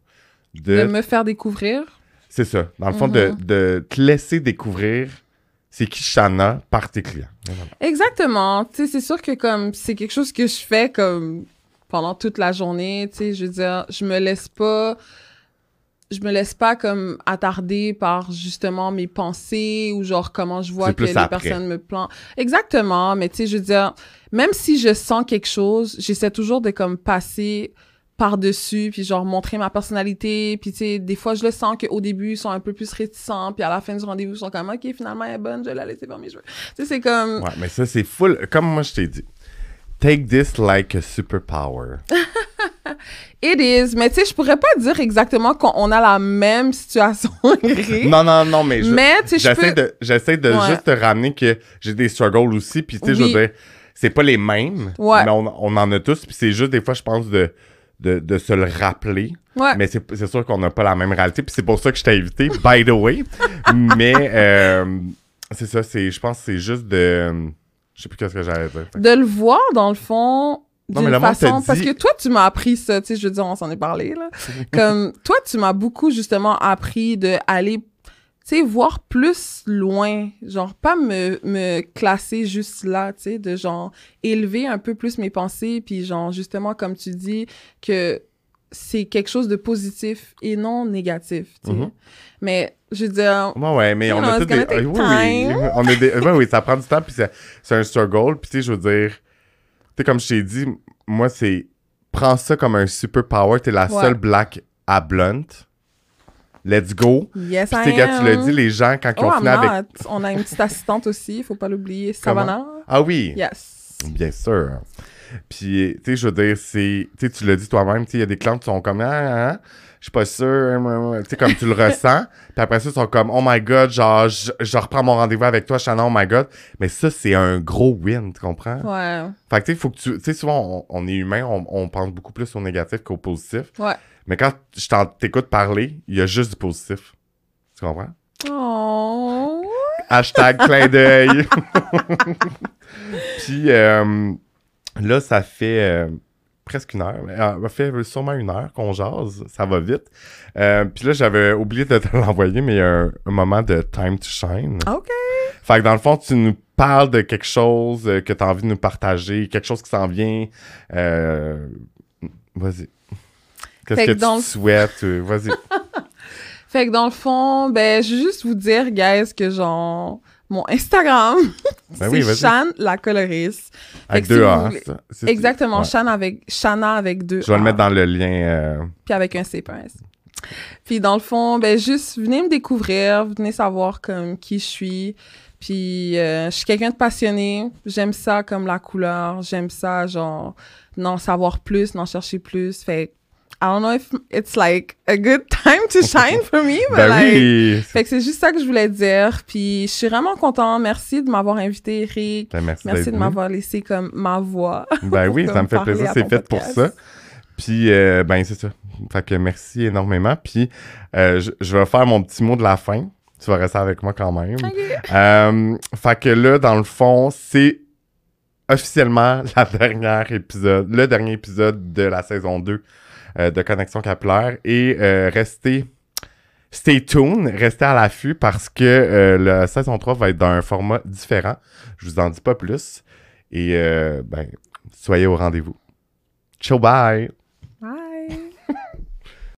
De De, me faire découvrir. C'est ça. Dans le fond, de, Mhm. de te laisser découvrir c'est qui Shana par tes clients. Exactement. Tu sais, c'est sûr que comme c'est quelque chose que je fais comme pendant toute la journée, tu sais, je veux dire, je me laisse pas je me laisse pas comme attarder par justement mes pensées ou genre comment je vois que les après. personnes me plantent. Exactement, mais tu sais, je veux dire, même si je sens quelque chose, j'essaie toujours de comme passer par-dessus, puis genre montrer ma personnalité, puis tu sais, des fois je le sens qu'au début ils sont un peu plus réticents, puis à la fin du rendez-vous ils sont comme ok finalement elle est bonne, je vais la laisser faire mes cheveux. Tu sais, c'est comme Ouais, mais ça, c'est full. Comme moi, je t'ai dit. Take this like a superpower. It is, mais tu sais, je pourrais pas dire exactement qu'on a la même situation, non, non, non, mais je- mais j'essaie peux... de, j'essaie de Ouais. juste te ramener que j'ai des struggles aussi. Puis, tu sais, je veux dire, c'est pas les mêmes, Ouais. mais on, on en a tous. Puis, c'est juste des fois, je pense, de, de, de se le rappeler. Ouais. Mais c'est, sûr qu'on n'a pas la même réalité. Puis, c'est pour ça que je t'ai invité, by the way. mais, euh, c'est ça, c'est, je pense que c'est juste de. Je sais plus qu'est-ce que j'allais dire. De le voir, dans le fond, d'une façon... Parce que toi, tu m'as appris ça, tu sais, je veux dire, on s'en est parlé, là. Comme, toi, tu m'as beaucoup, justement, appris de aller, tu sais, voir plus loin. Genre, pas me, me classer juste là, tu sais, de genre, élever un peu plus mes pensées, puis genre, justement, comme tu dis, que c'est quelque chose de positif et non négatif, tu sais. Mhm. Mais, je veux dire, Ouais, ouais, mais on a tous des. oui, oui. On a des. ouais, oui, ça prend du temps, puis c'est, c'est un struggle. Puis, tu sais, je veux dire. Sais, comme je t'ai dit, moi, c'est. Prends ça comme un super power. T'es la Ouais. seule black à blunt. Let's go. yes, Puis, quand tu l'as dit, les gens, quand ils Oh, ont I'm fini avec. On a une petite assistante aussi, faut pas l'oublier. Savannah. Ah oui. Yes. Bien sûr. Puis, tu sais, je veux dire, c'est. Tu sais, tu l'as dit toi-même, tu sais, il y a des clients qui sont comme. Ah, ah, ah, je suis pas sûr. hein, Tu sais, comme tu le ressens. Puis après ça, ils sont comme, oh my god, genre, je, je reprends mon rendez-vous avec toi, Shannon, oh my god. Mais ça, c'est un gros win, tu comprends? Ouais. Fait que, tu sais, faut que tu. Tu sais, souvent, on, on est humain, on, on pense beaucoup plus au négatif qu'au positif. Ouais. Mais quand je t'en- t'écoute parler, il y a juste du positif. Tu comprends? Oh. Hashtag clin d'œil. Puis euh, là, ça fait euh, presque une heure. Euh, Ça fait sûrement une heure qu'on jase. Ça va vite. Euh, Puis là, j'avais oublié de te l'envoyer, mais il y a un, un moment de time to shine. OK. Fait que dans le fond, tu nous parles de quelque chose euh, que tu as envie de nous partager, quelque chose qui s'en vient. Euh, Vas-y. Qu'est-ce que tu le- souhaites? Vas-y. Fait que dans le fond, ben, je veux juste vous dire, guys, que genre, mon Instagram, Ben c'est oui, vas-y. Shan la coloriste. Avec si deux vous A. voulez- ça? Exactement, Ouais. Shan avec, Shana avec deux Je vais le mettre dans le lien. euh, puis avec un C pas un S. Puis dans le fond, ben juste venez me découvrir, venez savoir comme qui je suis. Puis euh, je suis quelqu'un de passionné, j'aime ça comme la couleur, j'aime ça genre n'en savoir plus, n'en chercher plus. Fait I don't know if it's like a good time to shine for me, but Ben like oui! fait que c'est juste ça que je voulais dire. Puis je suis vraiment content. Merci de m'avoir invité, Eric. Ben, merci de m'avoir laissé comme ma voix. Ben oui, ça me fait plaisir. C'est fait pour ça. Puis, euh, ben, c'est ça. Fait que merci énormément. Puis, euh, je, je vais faire mon petit mot de la fin. Tu vas rester avec moi quand même. Euh, fait que là, dans le fond, c'est officiellement la dernière épisode, le dernier épisode de la saison 2 euh, de Connexion Capillaire. Et euh, restez, stay tuned, restez à l'affût parce que euh, la saison 3 va être dans un format différent. Je vous en dis pas plus. Et euh, ben, soyez au rendez-vous. Ciao, bye!